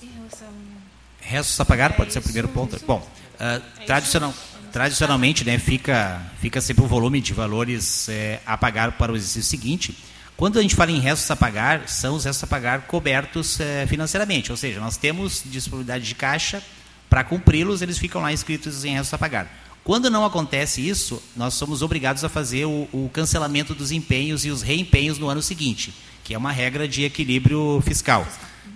Em relação restos a pagar, pode ser o primeiro ponto. Bom, uh, tradicional, tradicionalmente, né, fica, fica sempre o um volume de valores é, a pagar para o exercício seguinte. Quando a gente fala em restos a pagar, são os restos a pagar cobertos é, financeiramente, ou seja, nós temos disponibilidade de caixa para cumpri-los, eles ficam lá inscritos em restos a pagar. Quando não acontece isso, nós somos obrigados a fazer o, o cancelamento dos empenhos e os reempenhos no ano seguinte, que é uma regra de equilíbrio fiscal.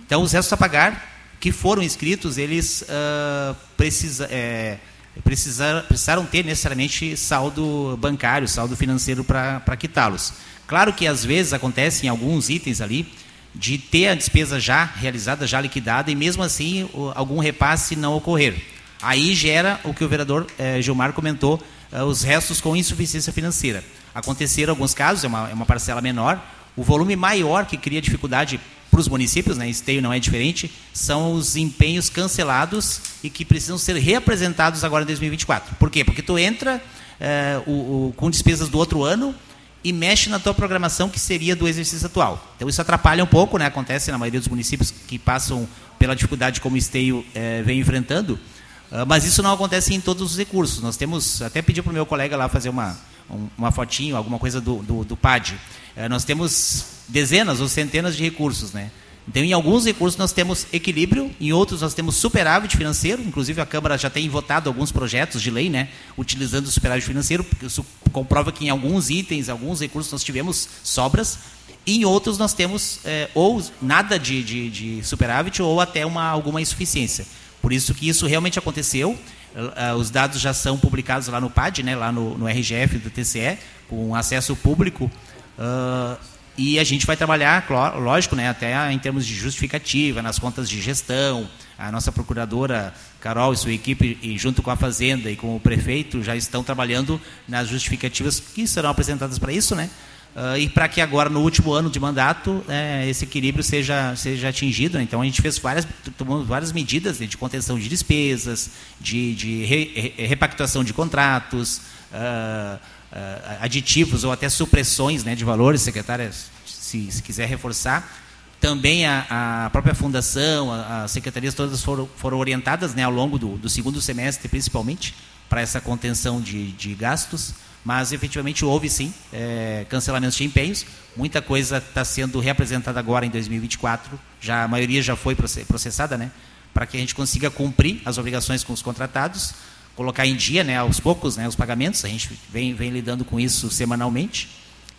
Então, os restos a pagar que foram inscritos, eles uh, precisa, é, precisar, precisaram ter necessariamente saldo bancário, saldo financeiro para quitá-los. Claro que às vezes acontece em alguns itens ali de ter a despesa já realizada, já liquidada, e mesmo assim algum repasse não ocorrer. Aí gera o que o vereador eh, Gilmar comentou, eh, os restos com insuficiência financeira. Aconteceram alguns casos, é uma, é uma parcela menor, o volume maior que cria dificuldade para os municípios, né, esteio não é diferente, são os empenhos cancelados e que precisam ser reapresentados agora em 2024. Por quê? Porque tu entra é, o, o, com despesas do outro ano e mexe na tua programação que seria do exercício atual. Então isso atrapalha um pouco, né? acontece na maioria dos municípios que passam pela dificuldade como o esteio é, vem enfrentando, uh, mas isso não acontece em todos os recursos. Nós temos, até pedi para o meu colega lá fazer uma, um, uma fotinho, alguma coisa do, do, do PAD. É, nós temos dezenas ou centenas de recursos, né? Então, em alguns recursos nós temos equilíbrio, em outros nós temos superávit financeiro, inclusive a Câmara já tem votado alguns projetos de lei, né, utilizando o superávit financeiro, porque isso comprova que em alguns itens, alguns recursos nós tivemos sobras, e em outros nós temos é, ou nada de, de, de, superávit ou até uma, alguma insuficiência. Por isso que isso realmente aconteceu, os dados já são publicados lá no PAD, né, lá no, no RGF do TCE, com acesso público, Uh, e a gente vai trabalhar, lógico, né, até em termos de justificativa, nas contas de gestão. A nossa procuradora Carol e sua equipe, e junto com a Fazenda e com o prefeito, já estão trabalhando nas justificativas que serão apresentadas para isso, né? Uh, e para que agora, no último ano de mandato, é, esse equilíbrio seja, seja atingido. Né? Então, a gente fez várias, tomamos várias medidas né, de contenção de despesas, de, de re, re, repactuação de contratos, uh, aditivos ou até supressões né, de valores, secretária, se, se quiser reforçar. Também a, a própria fundação, as secretarias todas foram, foram orientadas né, ao longo do, do segundo semestre, principalmente, para essa contenção de, de gastos mas efetivamente houve sim é, cancelamentos de empenhos. Muita coisa está sendo reapresentada agora em 2024, já a maioria já foi processada, né, para que a gente consiga cumprir as obrigações com os contratados colocar em dia, né, aos poucos, né, os pagamentos. A gente vem, vem lidando com isso semanalmente,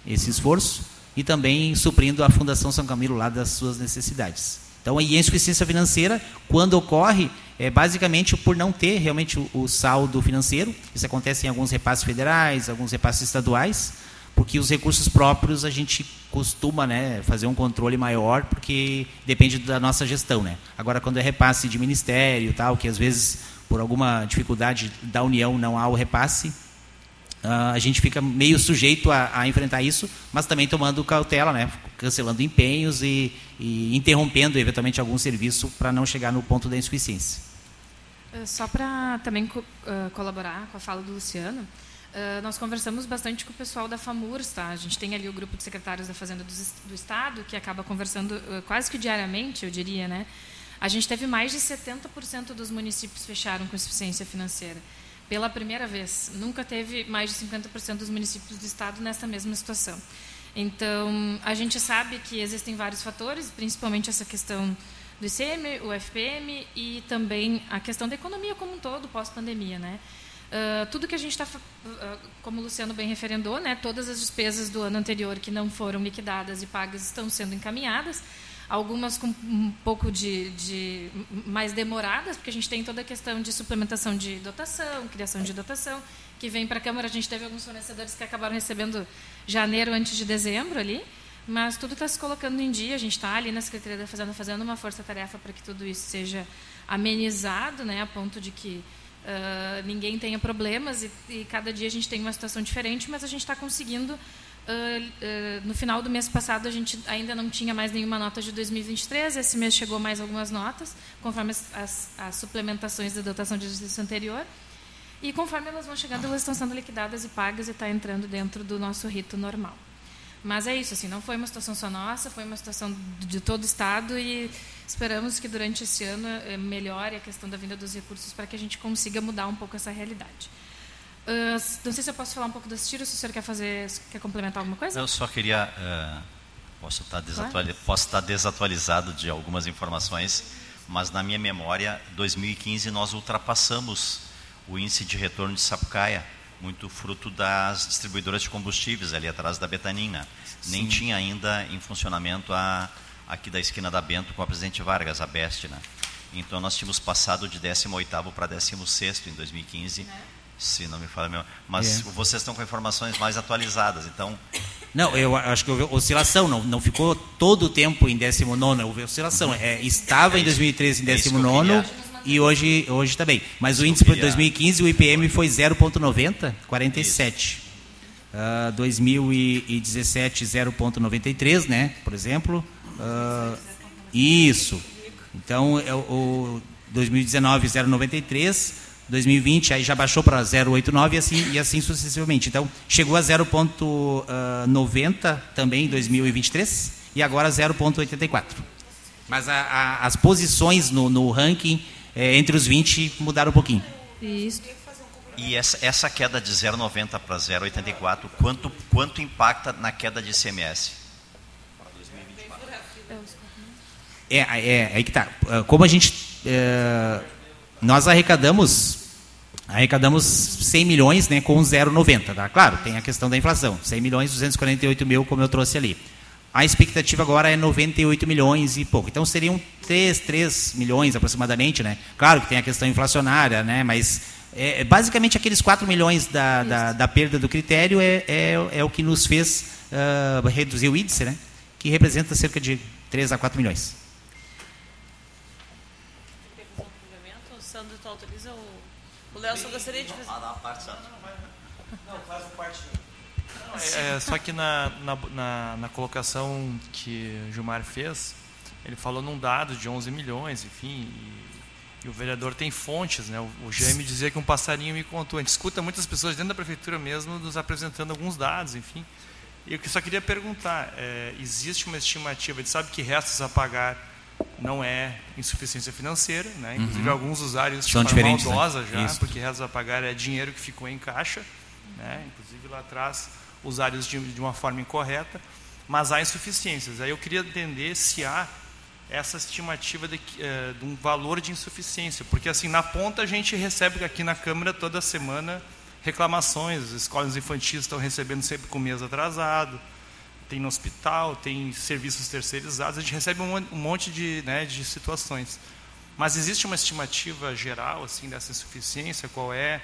esse esforço, e também suprindo a Fundação São Camilo lá das suas necessidades. Então, a insuficiência financeira, quando ocorre, é basicamente por não ter realmente o, o saldo financeiro. Isso acontece em alguns repasses federais, alguns repasses estaduais, porque os recursos próprios a gente costuma né, fazer um controle maior, porque depende da nossa gestão. Né? Agora, quando é repasse de ministério, tal, que às vezes por alguma dificuldade da União não há o repasse, uh, a gente fica meio sujeito a, a, enfrentar isso, mas também tomando cautela, né? cancelando empenhos e, e interrompendo eventualmente algum serviço para não chegar no ponto da insuficiência. Eh, só para também co uh, colaborar com a fala do Luciano, nós conversamos bastante com o pessoal da FAMURS, tá? A gente tem ali o grupo de secretários da Fazenda do, do Estado, que acaba conversando quase que diariamente, eu diria, né? A gente teve mais de 70% dos municípios fecharam com insuficiência financeira. Pela primeira vez. Nunca teve mais de 50% dos municípios do estado nessa mesma situação. Então, a gente sabe que existem vários fatores, principalmente essa questão do ICM, o FPM e também a questão da economia como um todo, pós-pandemia. Né? Uh, tudo que a gente está, uh, como o Luciano bem referendou, né, todas as despesas do ano anterior que não foram liquidadas e pagas estão sendo encaminhadas algumas com um pouco de, de, mais demoradas, porque a gente tem toda a questão de suplementação de dotação, criação de dotação, que vem para a Câmara. A gente teve alguns fornecedores que acabaram recebendo janeiro antes de dezembro ali, Mas tudo está se colocando em dia, a gente está ali na Secretaria da Fazenda fazendo uma força-tarefa para que tudo isso seja amenizado, né, a ponto de que uh, ninguém tenha problemas e, e, cada dia a gente tem uma situação diferente, mas a gente está conseguindo. Uh, uh, no final do mês passado a gente ainda não tinha mais nenhuma nota de 2023, esse mês chegou mais algumas notas, conforme as, as, as suplementações da dotação de exercício anterior. E conforme elas vão chegando, elas estão sendo liquidadas e pagas e está entrando dentro do nosso rito normal. Mas é isso, assim, não foi uma situação só nossa, foi uma situação de todo o Estado e esperamos que durante esse ano eh, melhore a questão da vinda dos recursos para que a gente consiga mudar um pouco essa realidade. Uh, não sei se eu posso falar um pouco das tiras, se o senhor quer fazer, quer complementar alguma coisa? Eu só queria, uh, posso, estar desatualiz... claro. posso estar desatualizado de algumas informações, mas na minha memória, 2015 nós ultrapassamos o índice de retorno de Sapucaia, muito fruto das distribuidoras de combustíveis ali atrás da Betanina. Nem tinha ainda em funcionamento a aqui da esquina da Bento com a Presidente Vargas, a Best, né? Então nós tínhamos passado de 18º para 16º em 2015. É. Se não me fala mesmo. Mas é. vocês estão com informações mais atualizadas, então... Não, eu acho que houve oscilação, não, não ficou todo o tempo em 19 houve oscilação. É, estava é em 2013 em 19 é e hoje, hoje também. Mas o índice para 2015, o IPM foi 0,90, 47. Uh, 2017, 0,93, né? Por exemplo. Uh, isso. Então, é o 2019, 0,93. 2020 aí já baixou para 0,89 e assim, e assim sucessivamente. Então, chegou a 0,90 também em 2023 e agora 0,84. Mas a, a, as posições no, no ranking é, entre os 20 mudaram um pouquinho. Isso. E essa, essa queda de 0,90 para 0,84, quanto, quanto impacta na queda de ICMS? É, é, é aí que tá. Como a gente. É, nós arrecadamos. Arrecadamos 100 milhões né, com 0,90. Tá? Claro, tem a questão da inflação. 100 milhões, 248 mil, como eu trouxe ali. A expectativa agora é 98 milhões e pouco. Então seriam 3, 3 milhões aproximadamente, né? Claro que tem a questão inflacionária, né? Mas é, basicamente aqueles 4 milhões da, da, da, perda do critério é, é, é o que nos fez uh, reduzir o índice, né? Que representa cerca de 3 a 4 milhões. Sandro autoriza o Léo só gostaria de fazer. Ah, parte. Não, faz parte. É, é, só que na, na, na, na, colocação que o Gilmar fez, ele falou num dado de 11 milhões, enfim, e, e o vereador tem fontes, né? O, o Jaime dizia que um passarinho me contou. A gente escuta muitas pessoas dentro da prefeitura mesmo nos apresentando alguns dados, enfim. E eu só queria perguntar, é, existe uma estimativa, a gente sabe que restos a pagar não é insuficiência financeira, né? inclusive uhum. alguns São de forma né? maldosa né? já, Isso. porque restos a pagar é dinheiro que ficou em caixa, né? inclusive lá atrás usados de, de uma forma incorreta, mas há insuficiências. Aí eu queria entender se há essa estimativa de, é, de, um valor de insuficiência, porque assim na ponta a gente recebe aqui na Câmara toda semana reclamações, as escolas infantis estão recebendo sempre com mês atrasado, tem no hospital, tem serviços terceirizados, a gente recebe um, um monte de, né, de situações. Mas existe uma estimativa geral assim dessa insuficiência? Qual é,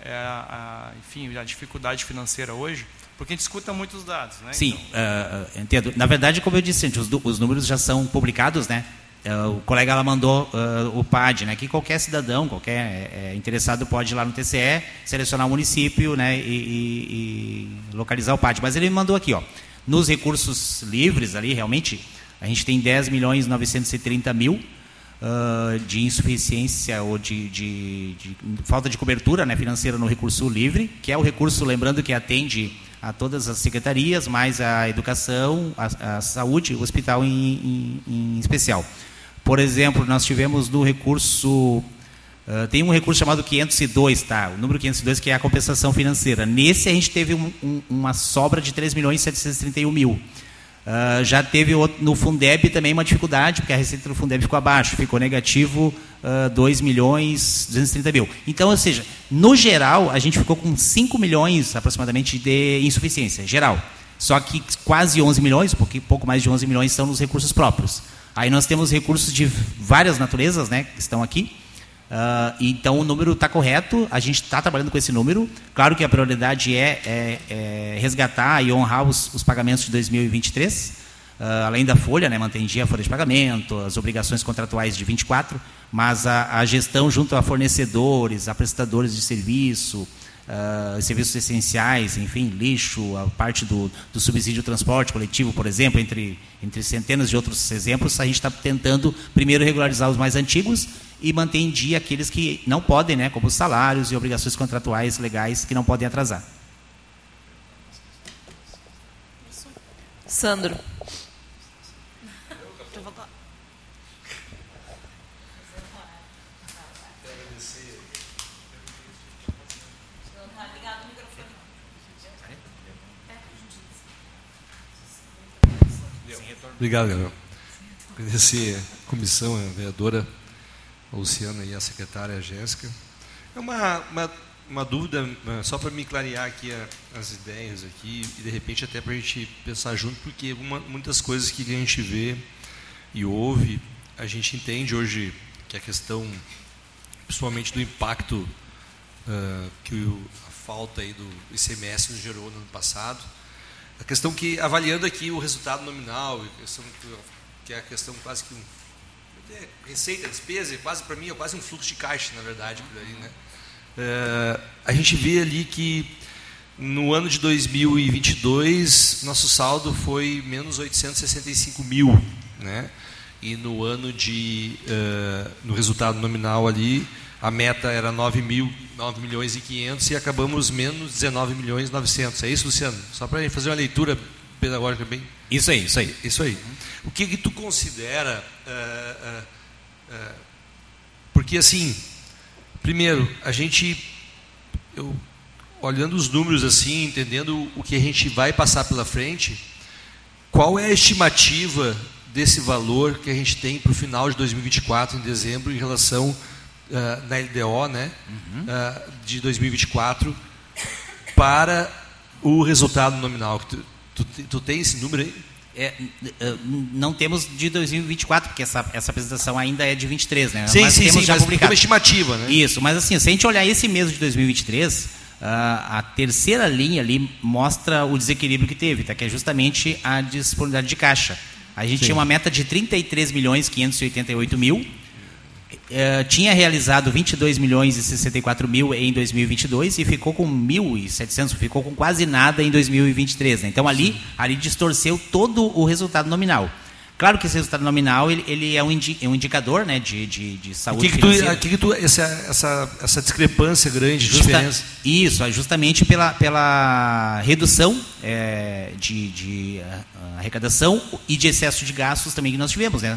é a, enfim, a dificuldade financeira hoje? Porque a gente escuta muitos dados, né? Sim, então... uh, entendo. Na verdade, como eu disse, os, os números já são publicados, né? Uh, o colega ela mandou uh, o PAD, né? Que qualquer cidadão, qualquer é, interessado pode ir lá no TCE, selecionar o município, né? E, e, e, localizar o PAD. Mas ele me mandou aqui, ó. Nos recursos livres ali, realmente, a gente tem 10 milhões 930 mil uh, de insuficiência ou de, de, de, falta de cobertura né, financeira no recurso livre, que é o recurso, lembrando que atende a todas as secretarias, mais a educação, a, a saúde, o hospital em, em, em, especial. Por exemplo, nós tivemos no recurso, uh, tem um recurso chamado 502, tá? o número 502 que é a compensação financeira. Nesse a gente teve um, um, uma sobra de 3 milhões 731 mil. Uh, já teve no Fundeb também uma dificuldade, porque a receita do Fundeb ficou abaixo, ficou negativo uh, 2 milhões 230 mil. Então, ou seja, no geral, a gente ficou com 5 milhões aproximadamente de insuficiência, geral. Só que quase 11 milhões, um pouco mais de 11 milhões estão nos recursos próprios. Aí nós temos recursos de várias naturezas, né, que estão aqui. Uh, então o número está correto, a gente está trabalhando com esse número. Claro que a prioridade é, é, é resgatar e honrar os, os, pagamentos de 2023, Uh, além da folha, né, dia a folha de pagamento, as obrigações contratuais de 24, mas a, a gestão junto a fornecedores, a prestadores de serviço, uh, serviços essenciais, enfim, lixo, a parte do, do subsídio transporte coletivo, por exemplo, entre, entre centenas de outros exemplos, a gente está tentando primeiro regularizar os mais antigos e manter em dia aqueles que não podem, né, como os salários e obrigações contratuais legais que não podem atrasar. Sandro. Obrigado, Gabriel. Agradecer a comissão, a vereadora a Luciana e a secretária Jéssica. É uma, uma, uma dúvida, só para me clarear aqui a, as ideias aqui, e de repente até para a gente pensar junto, porque uma, muitas coisas que a gente vê e ouve, a gente entende hoje que a questão, principalmente do impacto uh, que o, a falta aí do ICMS nos gerou no ano passado, a questão que, avaliando aqui o resultado nominal, a questão, que é a questão quase que um, é, receita, despesa, quase para mim é quase um fluxo de caixa, na verdade, por aí, né? É, a gente vê ali que no ano de 2022 nosso saldo foi menos 865 mil, né? E no ano de uh, no resultado nominal ali a meta era 9, mil, 9 milhões e 500 e acabamos menos 19 milhões e 900. É isso, Luciano? Só para fazer uma leitura pedagógica bem. Isso aí, isso aí. Isso aí. O que, que tu considera. Uh, uh, uh, porque, assim, primeiro, a gente. Eu, olhando os números assim, entendendo o que a gente vai passar pela frente, qual é a estimativa desse valor que a gente tem para o final de 2024, em dezembro, em relação na LDO né, uhum. uh, de 2024 para o resultado nominal. Tu, tu, tu tem esse número aí? É, não temos de 2024, porque essa, essa apresentação ainda é de 23, né? Sim, mas sim, temos sim, já publicado. uma estimativa, né? Isso, mas assim, se a gente olhar esse mês de 2023, uh, a terceira linha ali mostra o desequilíbrio que teve, tá? que é justamente a disponibilidade de caixa. A gente sim. tinha uma meta de 33 milhões 588 mil, Uh, tinha realizado 22 milhões e 64 mil em 2022 e ficou com 1.700, ficou com quase nada em 2023. Né? Então ali, ali distorceu todo o resultado nominal. Claro que esse resultado nominal ele, ele é, um indi, é um indicador né, de, de, de saúde que que tu, que, que tu, essa, essa, essa discrepância grande, Justa, diferença? Isso, é justamente pela, pela redução é, de, de arrecadação e de excesso de gastos também que nós tivemos. Né?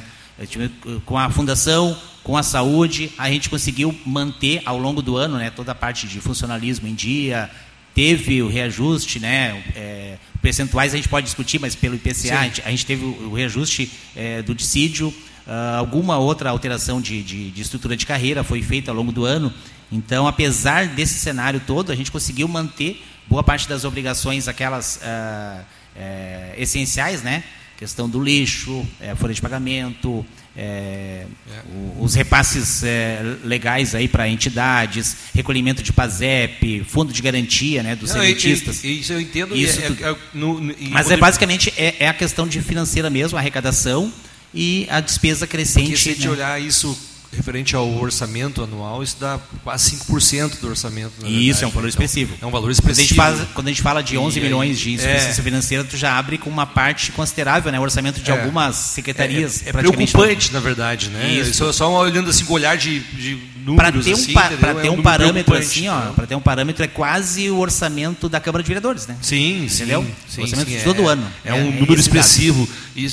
Com a fundação, com a saúde, a gente conseguiu manter ao longo do ano né, toda a parte de funcionalismo em dia, teve o reajuste, né, é, percentuais a gente pode discutir, mas pelo IPCA a gente, a gente, teve o, reajuste é, do dissídio, uh, alguma outra alteração de, de, de, estrutura de carreira foi feita ao longo do ano. Então, apesar desse cenário todo, a gente conseguiu manter boa parte das obrigações, aquelas uh, é, essenciais, né, questão do lixo, é, folha de pagamento, é, é. os repasses é, legais aí para entidades, recolhimento de PASEP, fundo de garantia né, dos sedentistas. Isso eu entendo. Isso é, é, no, no, Mas é basicamente é, a questão de financeira mesmo, a arrecadação e a despesa crescente. Porque se a gente né? olhar isso referente ao orçamento anual, isso dá quase 5% do orçamento. isso, verdade. é um valor expressivo. Então, é um valor expressivo. Quando a gente, faz, quando a gente fala de 11 e milhões de insuficiência é, financeira, tu já abre com uma parte considerável, né? O orçamento de é, algumas secretarias. É, é preocupante, na verdade, né? Isso. Só, só olhando assim com olhar de, de números ter um, assim, Para ter é um, um parâmetro assim, ó, para ter um parâmetro é quase o orçamento da Câmara de Vereadores, né? Sim, entendeu? Sim, o orçamento sim, de todo é, ano. É, um número expressivo. E,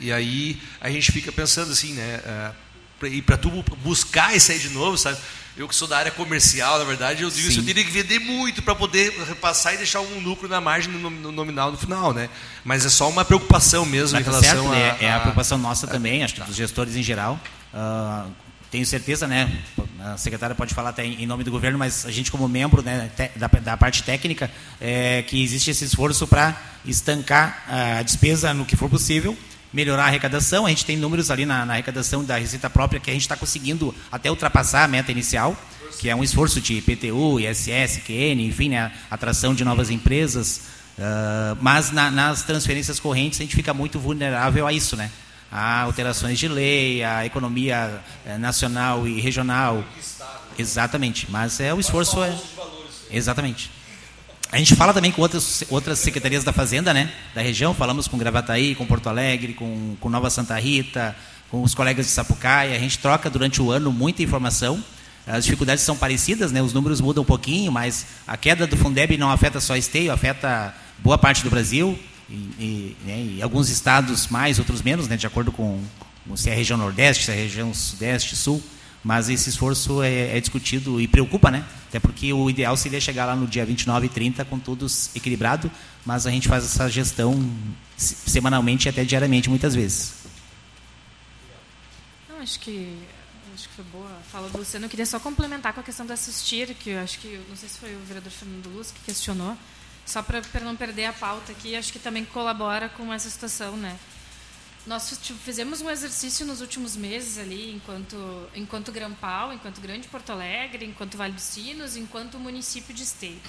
e aí a gente fica pensando assim, né? Uh, e para tu buscar isso aí de novo, sabe? Eu que sou da área comercial, na verdade, eu digo que eu teria que vender muito para poder repassar e deixar um lucro na margem no, no, nominal no final, né? Mas é só uma preocupação mesmo Mas em tá relação certo, a, né? É a preocupação nossa também, acho que dos gestores em geral. Uh, tenho certeza, né? A secretária pode falar até em nome do governo, mas a gente como membro né, da, da parte técnica, é, que existe esse esforço para estancar a despesa no que for possível melhorar a arrecadação. A gente tem números ali na, na arrecadação da receita própria que a gente está conseguindo até ultrapassar a meta inicial, que é um esforço de IPTU, ISS, QN, enfim, né, atração de novas empresas. Uh, mas na, nas transferências correntes a gente fica muito vulnerável a isso, né? A alterações de lei, a economia eh, nacional e regional. Exatamente. Mas é o esforço é. Exatamente. A gente fala também com outras, outras secretarias da Fazenda, né? Da região. Falamos com Gravataí, com Porto Alegre, com, com Nova Santa Rita, com os colegas de Sapucaia. A gente troca durante o ano muita informação. As dificuldades são parecidas, né? Os números mudam um pouquinho, mas a queda do Fundeb não afeta só Esteio, afeta boa parte do Brasil e, e, né, e alguns estados mais, outros menos, né? De acordo com, se é a região Nordeste, se é a região Sudeste, Sul. Mas esse esforço é, é, discutido e preocupa, né? Até porque o ideal seria chegar lá no dia 29 e 30 com tudo equilibrado, mas a gente faz essa gestão semanalmente e até diariamente muitas vezes. Não, acho que acho que foi boa a fala do Luciano. Eu queria só complementar com a questão do assistir, que eu acho que, não sei se foi o vereador Fernando Luz que questionou, só para não perder a pauta aqui, acho que também colabora com essa situação, né? Nós tipo, fizemos um exercício nos últimos meses ali, enquanto, enquanto Grampal, enquanto Grande Porto Alegre, enquanto Vale dos Sinos, enquanto município de Esteio.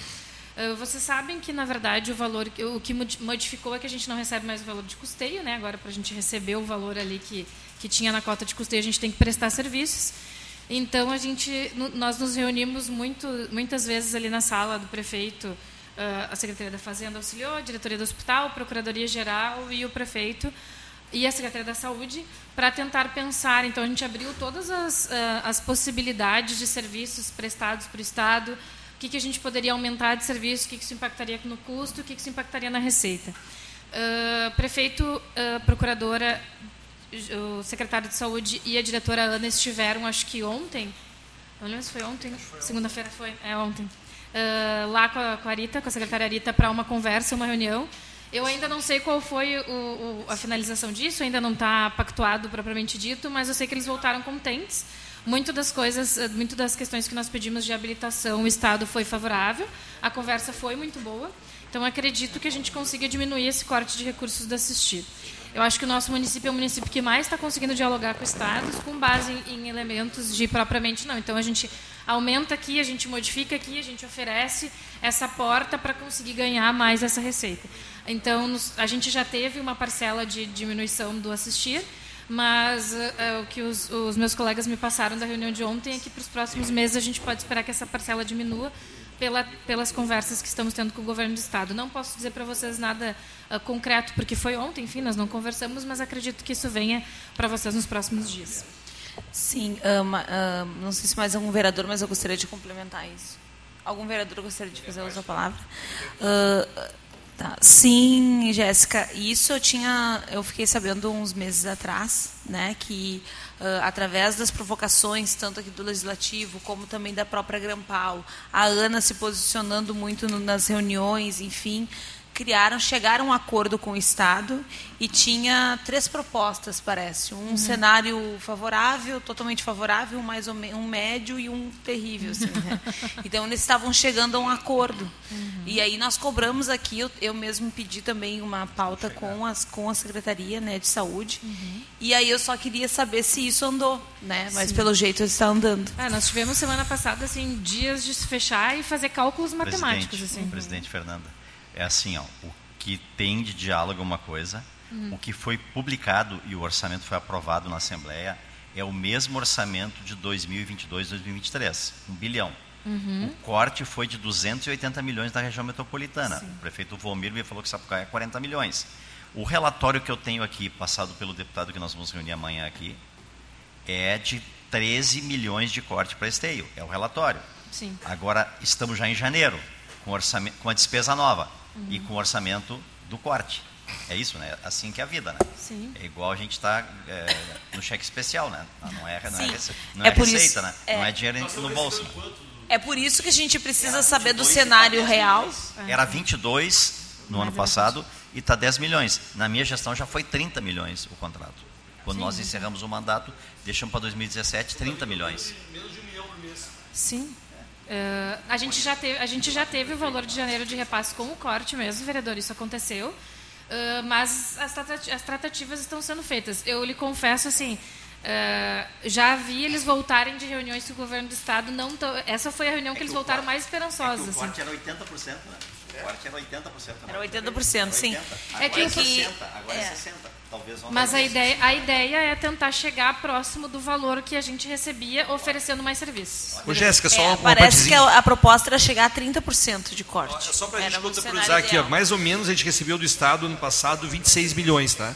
Uh, vocês sabem que, na verdade, o valor, o que modificou é que a gente não recebe mais o valor de custeio, né? Agora, para a gente receber o valor ali que, que tinha na cota de custeio, a gente tem que prestar serviços. Então, a gente, nós nos reunimos muito, muitas vezes ali na sala do prefeito, uh, a Secretaria da Fazenda auxiliou, a Diretoria do Hospital, a Procuradoria-Geral e o prefeito, e a Secretaria da Saúde para tentar pensar. Então, a gente abriu todas as, uh, as possibilidades de serviços prestados para o Estado, o que, que a gente poderia aumentar de serviço, o que, que isso impactaria no custo, o que, que isso impactaria na receita. Uh, prefeito, uh, procuradora, o secretário de Saúde e a diretora Ana estiveram, acho que ontem, não lembro se foi ontem, segunda-feira foi, é ontem, lá com a, com a Rita, com a secretária Rita, para uma conversa, uma reunião, eu ainda não sei qual foi o, o, a finalização disso, ainda não está pactuado propriamente dito, mas eu sei que eles voltaram contentes. Muito das coisas, eh, muito das questões que nós pedimos de habilitação, o Estado foi favorável, a conversa foi muito boa. Então, acredito que a gente consiga diminuir esse corte de recursos do assistir. Eu acho que o nosso município é o município que mais está conseguindo dialogar com estados com base em, em elementos de propriamente não. Então, a gente aumenta aqui, a gente modifica aqui, a gente oferece essa porta para conseguir ganhar mais essa receita. Então, nos, a gente já teve uma parcela de diminuição do assistir, mas uh, o que os, os, meus colegas me passaram da reunião de ontem é que para os próximos meses a gente pode esperar que essa parcela diminua pela, pelas conversas que estamos tendo com o governo do estado. Não posso dizer para vocês nada uh, concreto porque foi ontem, enfim, nós não conversamos, mas acredito que isso venha para vocês nos próximos dias. Sim, uh, não sei se mais algum vereador, mas eu gostaria de complementar isso. Algum vereador gostaria de fazer uso da palavra? Tá. Sim, Jéssica, isso eu tinha, eu fiquei sabendo uns meses atrás, né, que uh, através das provocações tanto aqui do legislativo como também da própria Grampal, a Ana se posicionando muito no, nas reuniões, enfim, criaram, chegaram a um acordo com o Estado e tinha três propostas, parece. Um uhum. cenário favorável, totalmente favorável, mais ou um médio e um terrível. Assim, né? Então, eles estavam chegando a um acordo. Uhum. E aí nós cobramos aqui, eu, eu mesmo pedi também uma pauta com, as, com a Secretaria né, de Saúde. Uhum. E aí eu só queria saber se isso andou, né? Mas Sim. pelo jeito está andando. É, nós tivemos semana passada assim, dias de se fechar e fazer cálculos matemáticos. Presidente, assim. Presidente Fernanda é assim, ó, o que tem de diálogo é uma coisa, uhum. o que foi publicado e o orçamento foi aprovado na Assembleia é o mesmo orçamento de 2022 2023, um bilhão. Uhum. O corte foi de 280 milhões da região metropolitana. Sim. O prefeito Volmir me falou que Sapucaia é 40 milhões. O relatório que eu tenho aqui, passado pelo deputado que nós vamos reunir amanhã aqui, é de 13 milhões de corte para esteio. É o relatório. Sim. Agora, estamos já em janeiro, com, orçamento, com a despesa nova uhum. e com o orçamento do corte. É isso, né? Assim que é a vida, né? Sim. É igual a gente está é, no cheque especial, né? Não é, não é, rece não é, é receita, isso, né? É. Não é dinheiro no bolso. Né? É por isso que a gente precisa saber do cenário real. Era 22 no ano passado e está 10 milhões. Na minha gestão já foi 30 milhões o contrato. Quando Sim. nós encerramos o mandato, deixamos para 2017 30 milhões. Menos de um milhão por mês. Sim. Uh, a, gente já teve, a gente já teve o valor de janeiro de repasse com o corte mesmo, vereador, isso aconteceu. Uh, mas as, as, tratativas estão sendo feitas. Eu lhe confesso assim, uh, já vi eles voltarem de reuniões com o governo do estado. Não essa foi a reunião é que, que eles voltaram corte, mais esperançosos. É o assim. corte era 80%, né? Corte era 80%. Era 80%, sim. É que, que agora é 60%. Talvez mas a ideia, a ideia é tentar chegar próximo do valor que a gente recebia oferecendo mais serviços. Ô, Jéssica, só É, uma parece que a, a proposta era chegar a 30% de corte. É Só para a gente um contabilizar cenário aqui, ó, mais ou menos a gente recebeu do Estado no passado 26 milhões, tá?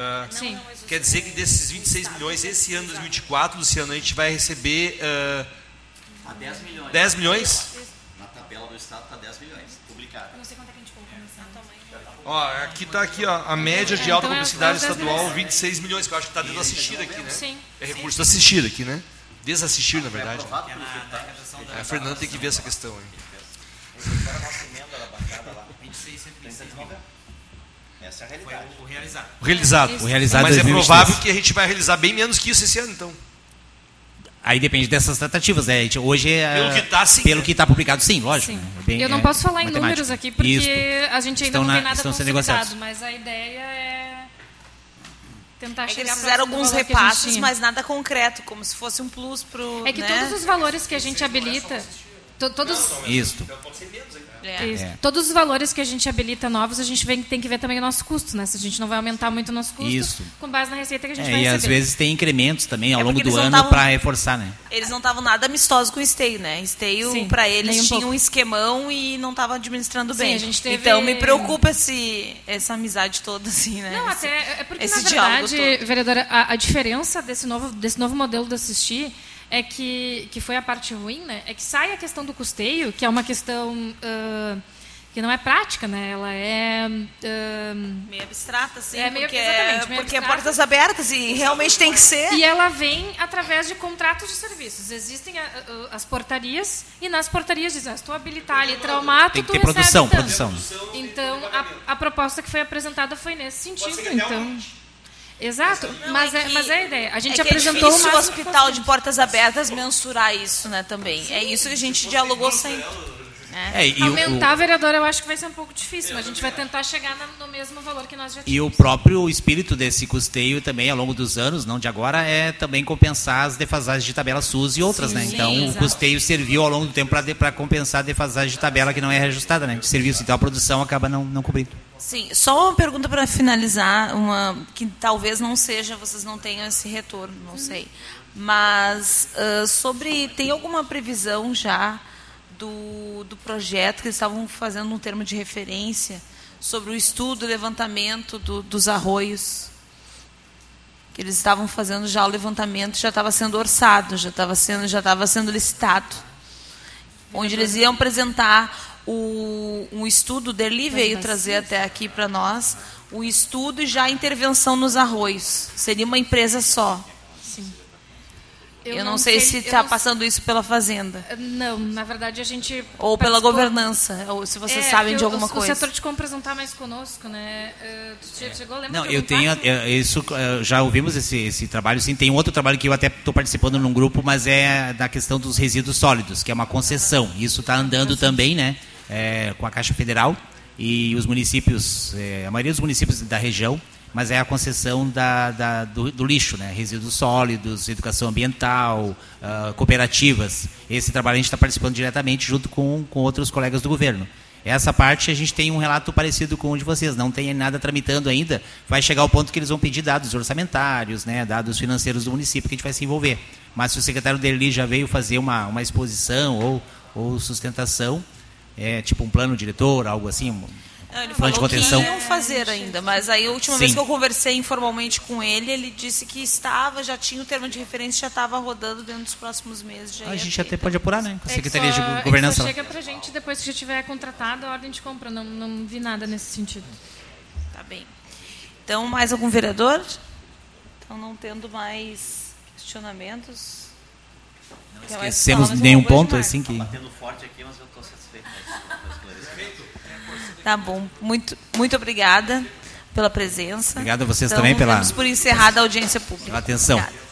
Ah, Sim. quer dizer que desses 26 milhões, esse ano 2024, Luciano, a gente vai receber ah, A 10 milhões. 10 milhões? Tabela do Estado está 10 milhões, publicada. Não sei quanto é que a gente colocou nesse Ó, aqui tá aqui, ó, a média de alta então é- publicidade os 10 estadual, milhões. 26 milhões, que eu acho que tá dentro do assistido aqui, né? Sim. É recurso assistido aqui, né? Desassistir, na verdade. É, a Fernanda tem que ver essa questão aí. Essa é a realidade. O realizado. O realizado Mas é 2023. provável que a gente vai realizar bem menos que isso esse ano, então. Aí depende dessas tratativas, né? Hoje é. Pelo que tá, sim, Pelo né? que está publicado, sim, lógico. Sim. né? É bem- Eu não é posso falar em matemática. números aqui porque Isso. a gente ainda Estão não na- tem nada consolidado, negociados. mas a ideia é tentar É chegar eles fizeram alguns repasses, mas nada concreto, como se fosse um plus pro. É que né? todos os valores que a gente habilita, to- todos, Isso. É. isso, É. todos os valores que a gente habilita novos, a gente vem- tem que ver também o nosso custo, né? Se a gente não vai aumentar muito o nosso custo, Isso. com base na receita que a gente É, vai e receber. às vezes tem incrementos também ao É longo do ano tavam- para reforçar, né? Eles não estavam nada amistosos com o Esteio, né? Esteio, nem eles, um tinha pouco. um esquemão e não estava administrando Sim, bem. a gente teve- Então me preocupa esse, essa amizade toda, assim, né? Não, Esse- até é porque na diálogo verdade, vereadora, a, a diferença desse novo desse novo modelo de assistir é que que foi a parte ruim, né? É que sai a questão do custeio, que é uma questão ah, que não é prática, né? Ela é ah, Meio abstrata, assim, É meio- porque, exatamente, meio porque é portas abertas e realmente tem que ser. E ela vem através de contratos de serviços. Existem a- a- as portarias e nas portarias dizem, ah, se tu habilitar ali traumato, Tem que tu ter produção, tanto. produção. Então, a, a proposta que foi apresentada foi nesse sentido. Então, exato, mas, é, que- mas é a ideia. A gente é que apresentou é o difícil hospital de portas abertas mensurar isso, né, também. É isso que a gente dialogou sempre. É, e o- Aumentar, vereador, eu acho que vai ser um pouco difícil, mas a gente vai tentar chegar na- no mesmo valor que nós já E tínhamos. o próprio espírito desse custeio também, ao longo dos anos, não de agora, é também compensar as defasagens de tabela SUS e outras, né? Sim, Então, o exato. custeio serviu ao longo do tempo para compensar a defasagem de tabela que não é reajustada, né? De serviço. Então, a produção acaba não, não cobrindo. Sim, só uma pergunta para finalizar, uma que talvez não seja, vocês não tenham esse retorno, não sei. Mas ah, sobre tem alguma previsão já do, do projeto que eles estavam fazendo um termo de referência sobre o estudo e levantamento do- dos arroios? Que eles estavam fazendo já o levantamento, já estava sendo orçado, já estava sendo, já estava sendo licitado onde eles iam apresentar o, um estudo, o Derli veio trazer até aqui para nós, o estudo e já a intervenção nos arroios. Seria uma empresa só. Sim. Eu, não sei, se eu está não- passando isso pela Fazenda. Não, na verdade a gente. Ou pela participou- governança, ou se vocês É, sabem de alguma o, coisa. O setor de compras não está mais conosco, né? Tu che- chegou, lembra Não, de eu tenho. eh, Isso, eh, já ouvimos esse, esse trabalho, sim. Tem um outro trabalho que eu até estou participando num grupo, mas é da questão dos resíduos sólidos, que é uma concessão. Isso está andando também, né? eh, com a Caixa Federal e os municípios, eh, a maioria dos municípios da região, mas é a concessão da, da- do, do lixo, né? Resíduos sólidos, educação ambiental, ah, cooperativas. Esse trabalho a gente está participando diretamente junto com, com outros colegas do governo. Essa parte a gente tem um relato parecido com o de vocês, não tem nada tramitando ainda. Vai chegar ao ponto que eles vão pedir dados orçamentários, né, dados financeiros do município que a gente vai se envolver. Mas se o secretário Derli já veio fazer uma, uma exposição ou, ou sustentação, é, tipo um plano diretor, algo assim, Não, ele plano de falou que contenção. iam fazer ainda, mas aí a última vez Sim. que eu conversei informalmente com ele, ele disse que estava, já tinha o termo de referência, já estava rodando dentro dos próximos meses. Já A gente ter. até pode apurar, né? Com a É Secretaria só- de é Governança. Chega pra gente depois que já tiver contratado a ordem de compra. Não, não vi nada nesse sentido. Tá bem. Então, mais algum vereador? Então, não tendo mais questionamentos. Mais Esquecemos nenhum ponto assim que. Batendo forte aqui, mas eu estou satisfeito com o esclarecimento. Tá bom. Muito, muito obrigada pela presença. Obrigado a vocês Então, também pela- damos por encerrada a audiência pública. Pela atenção. Obrigada.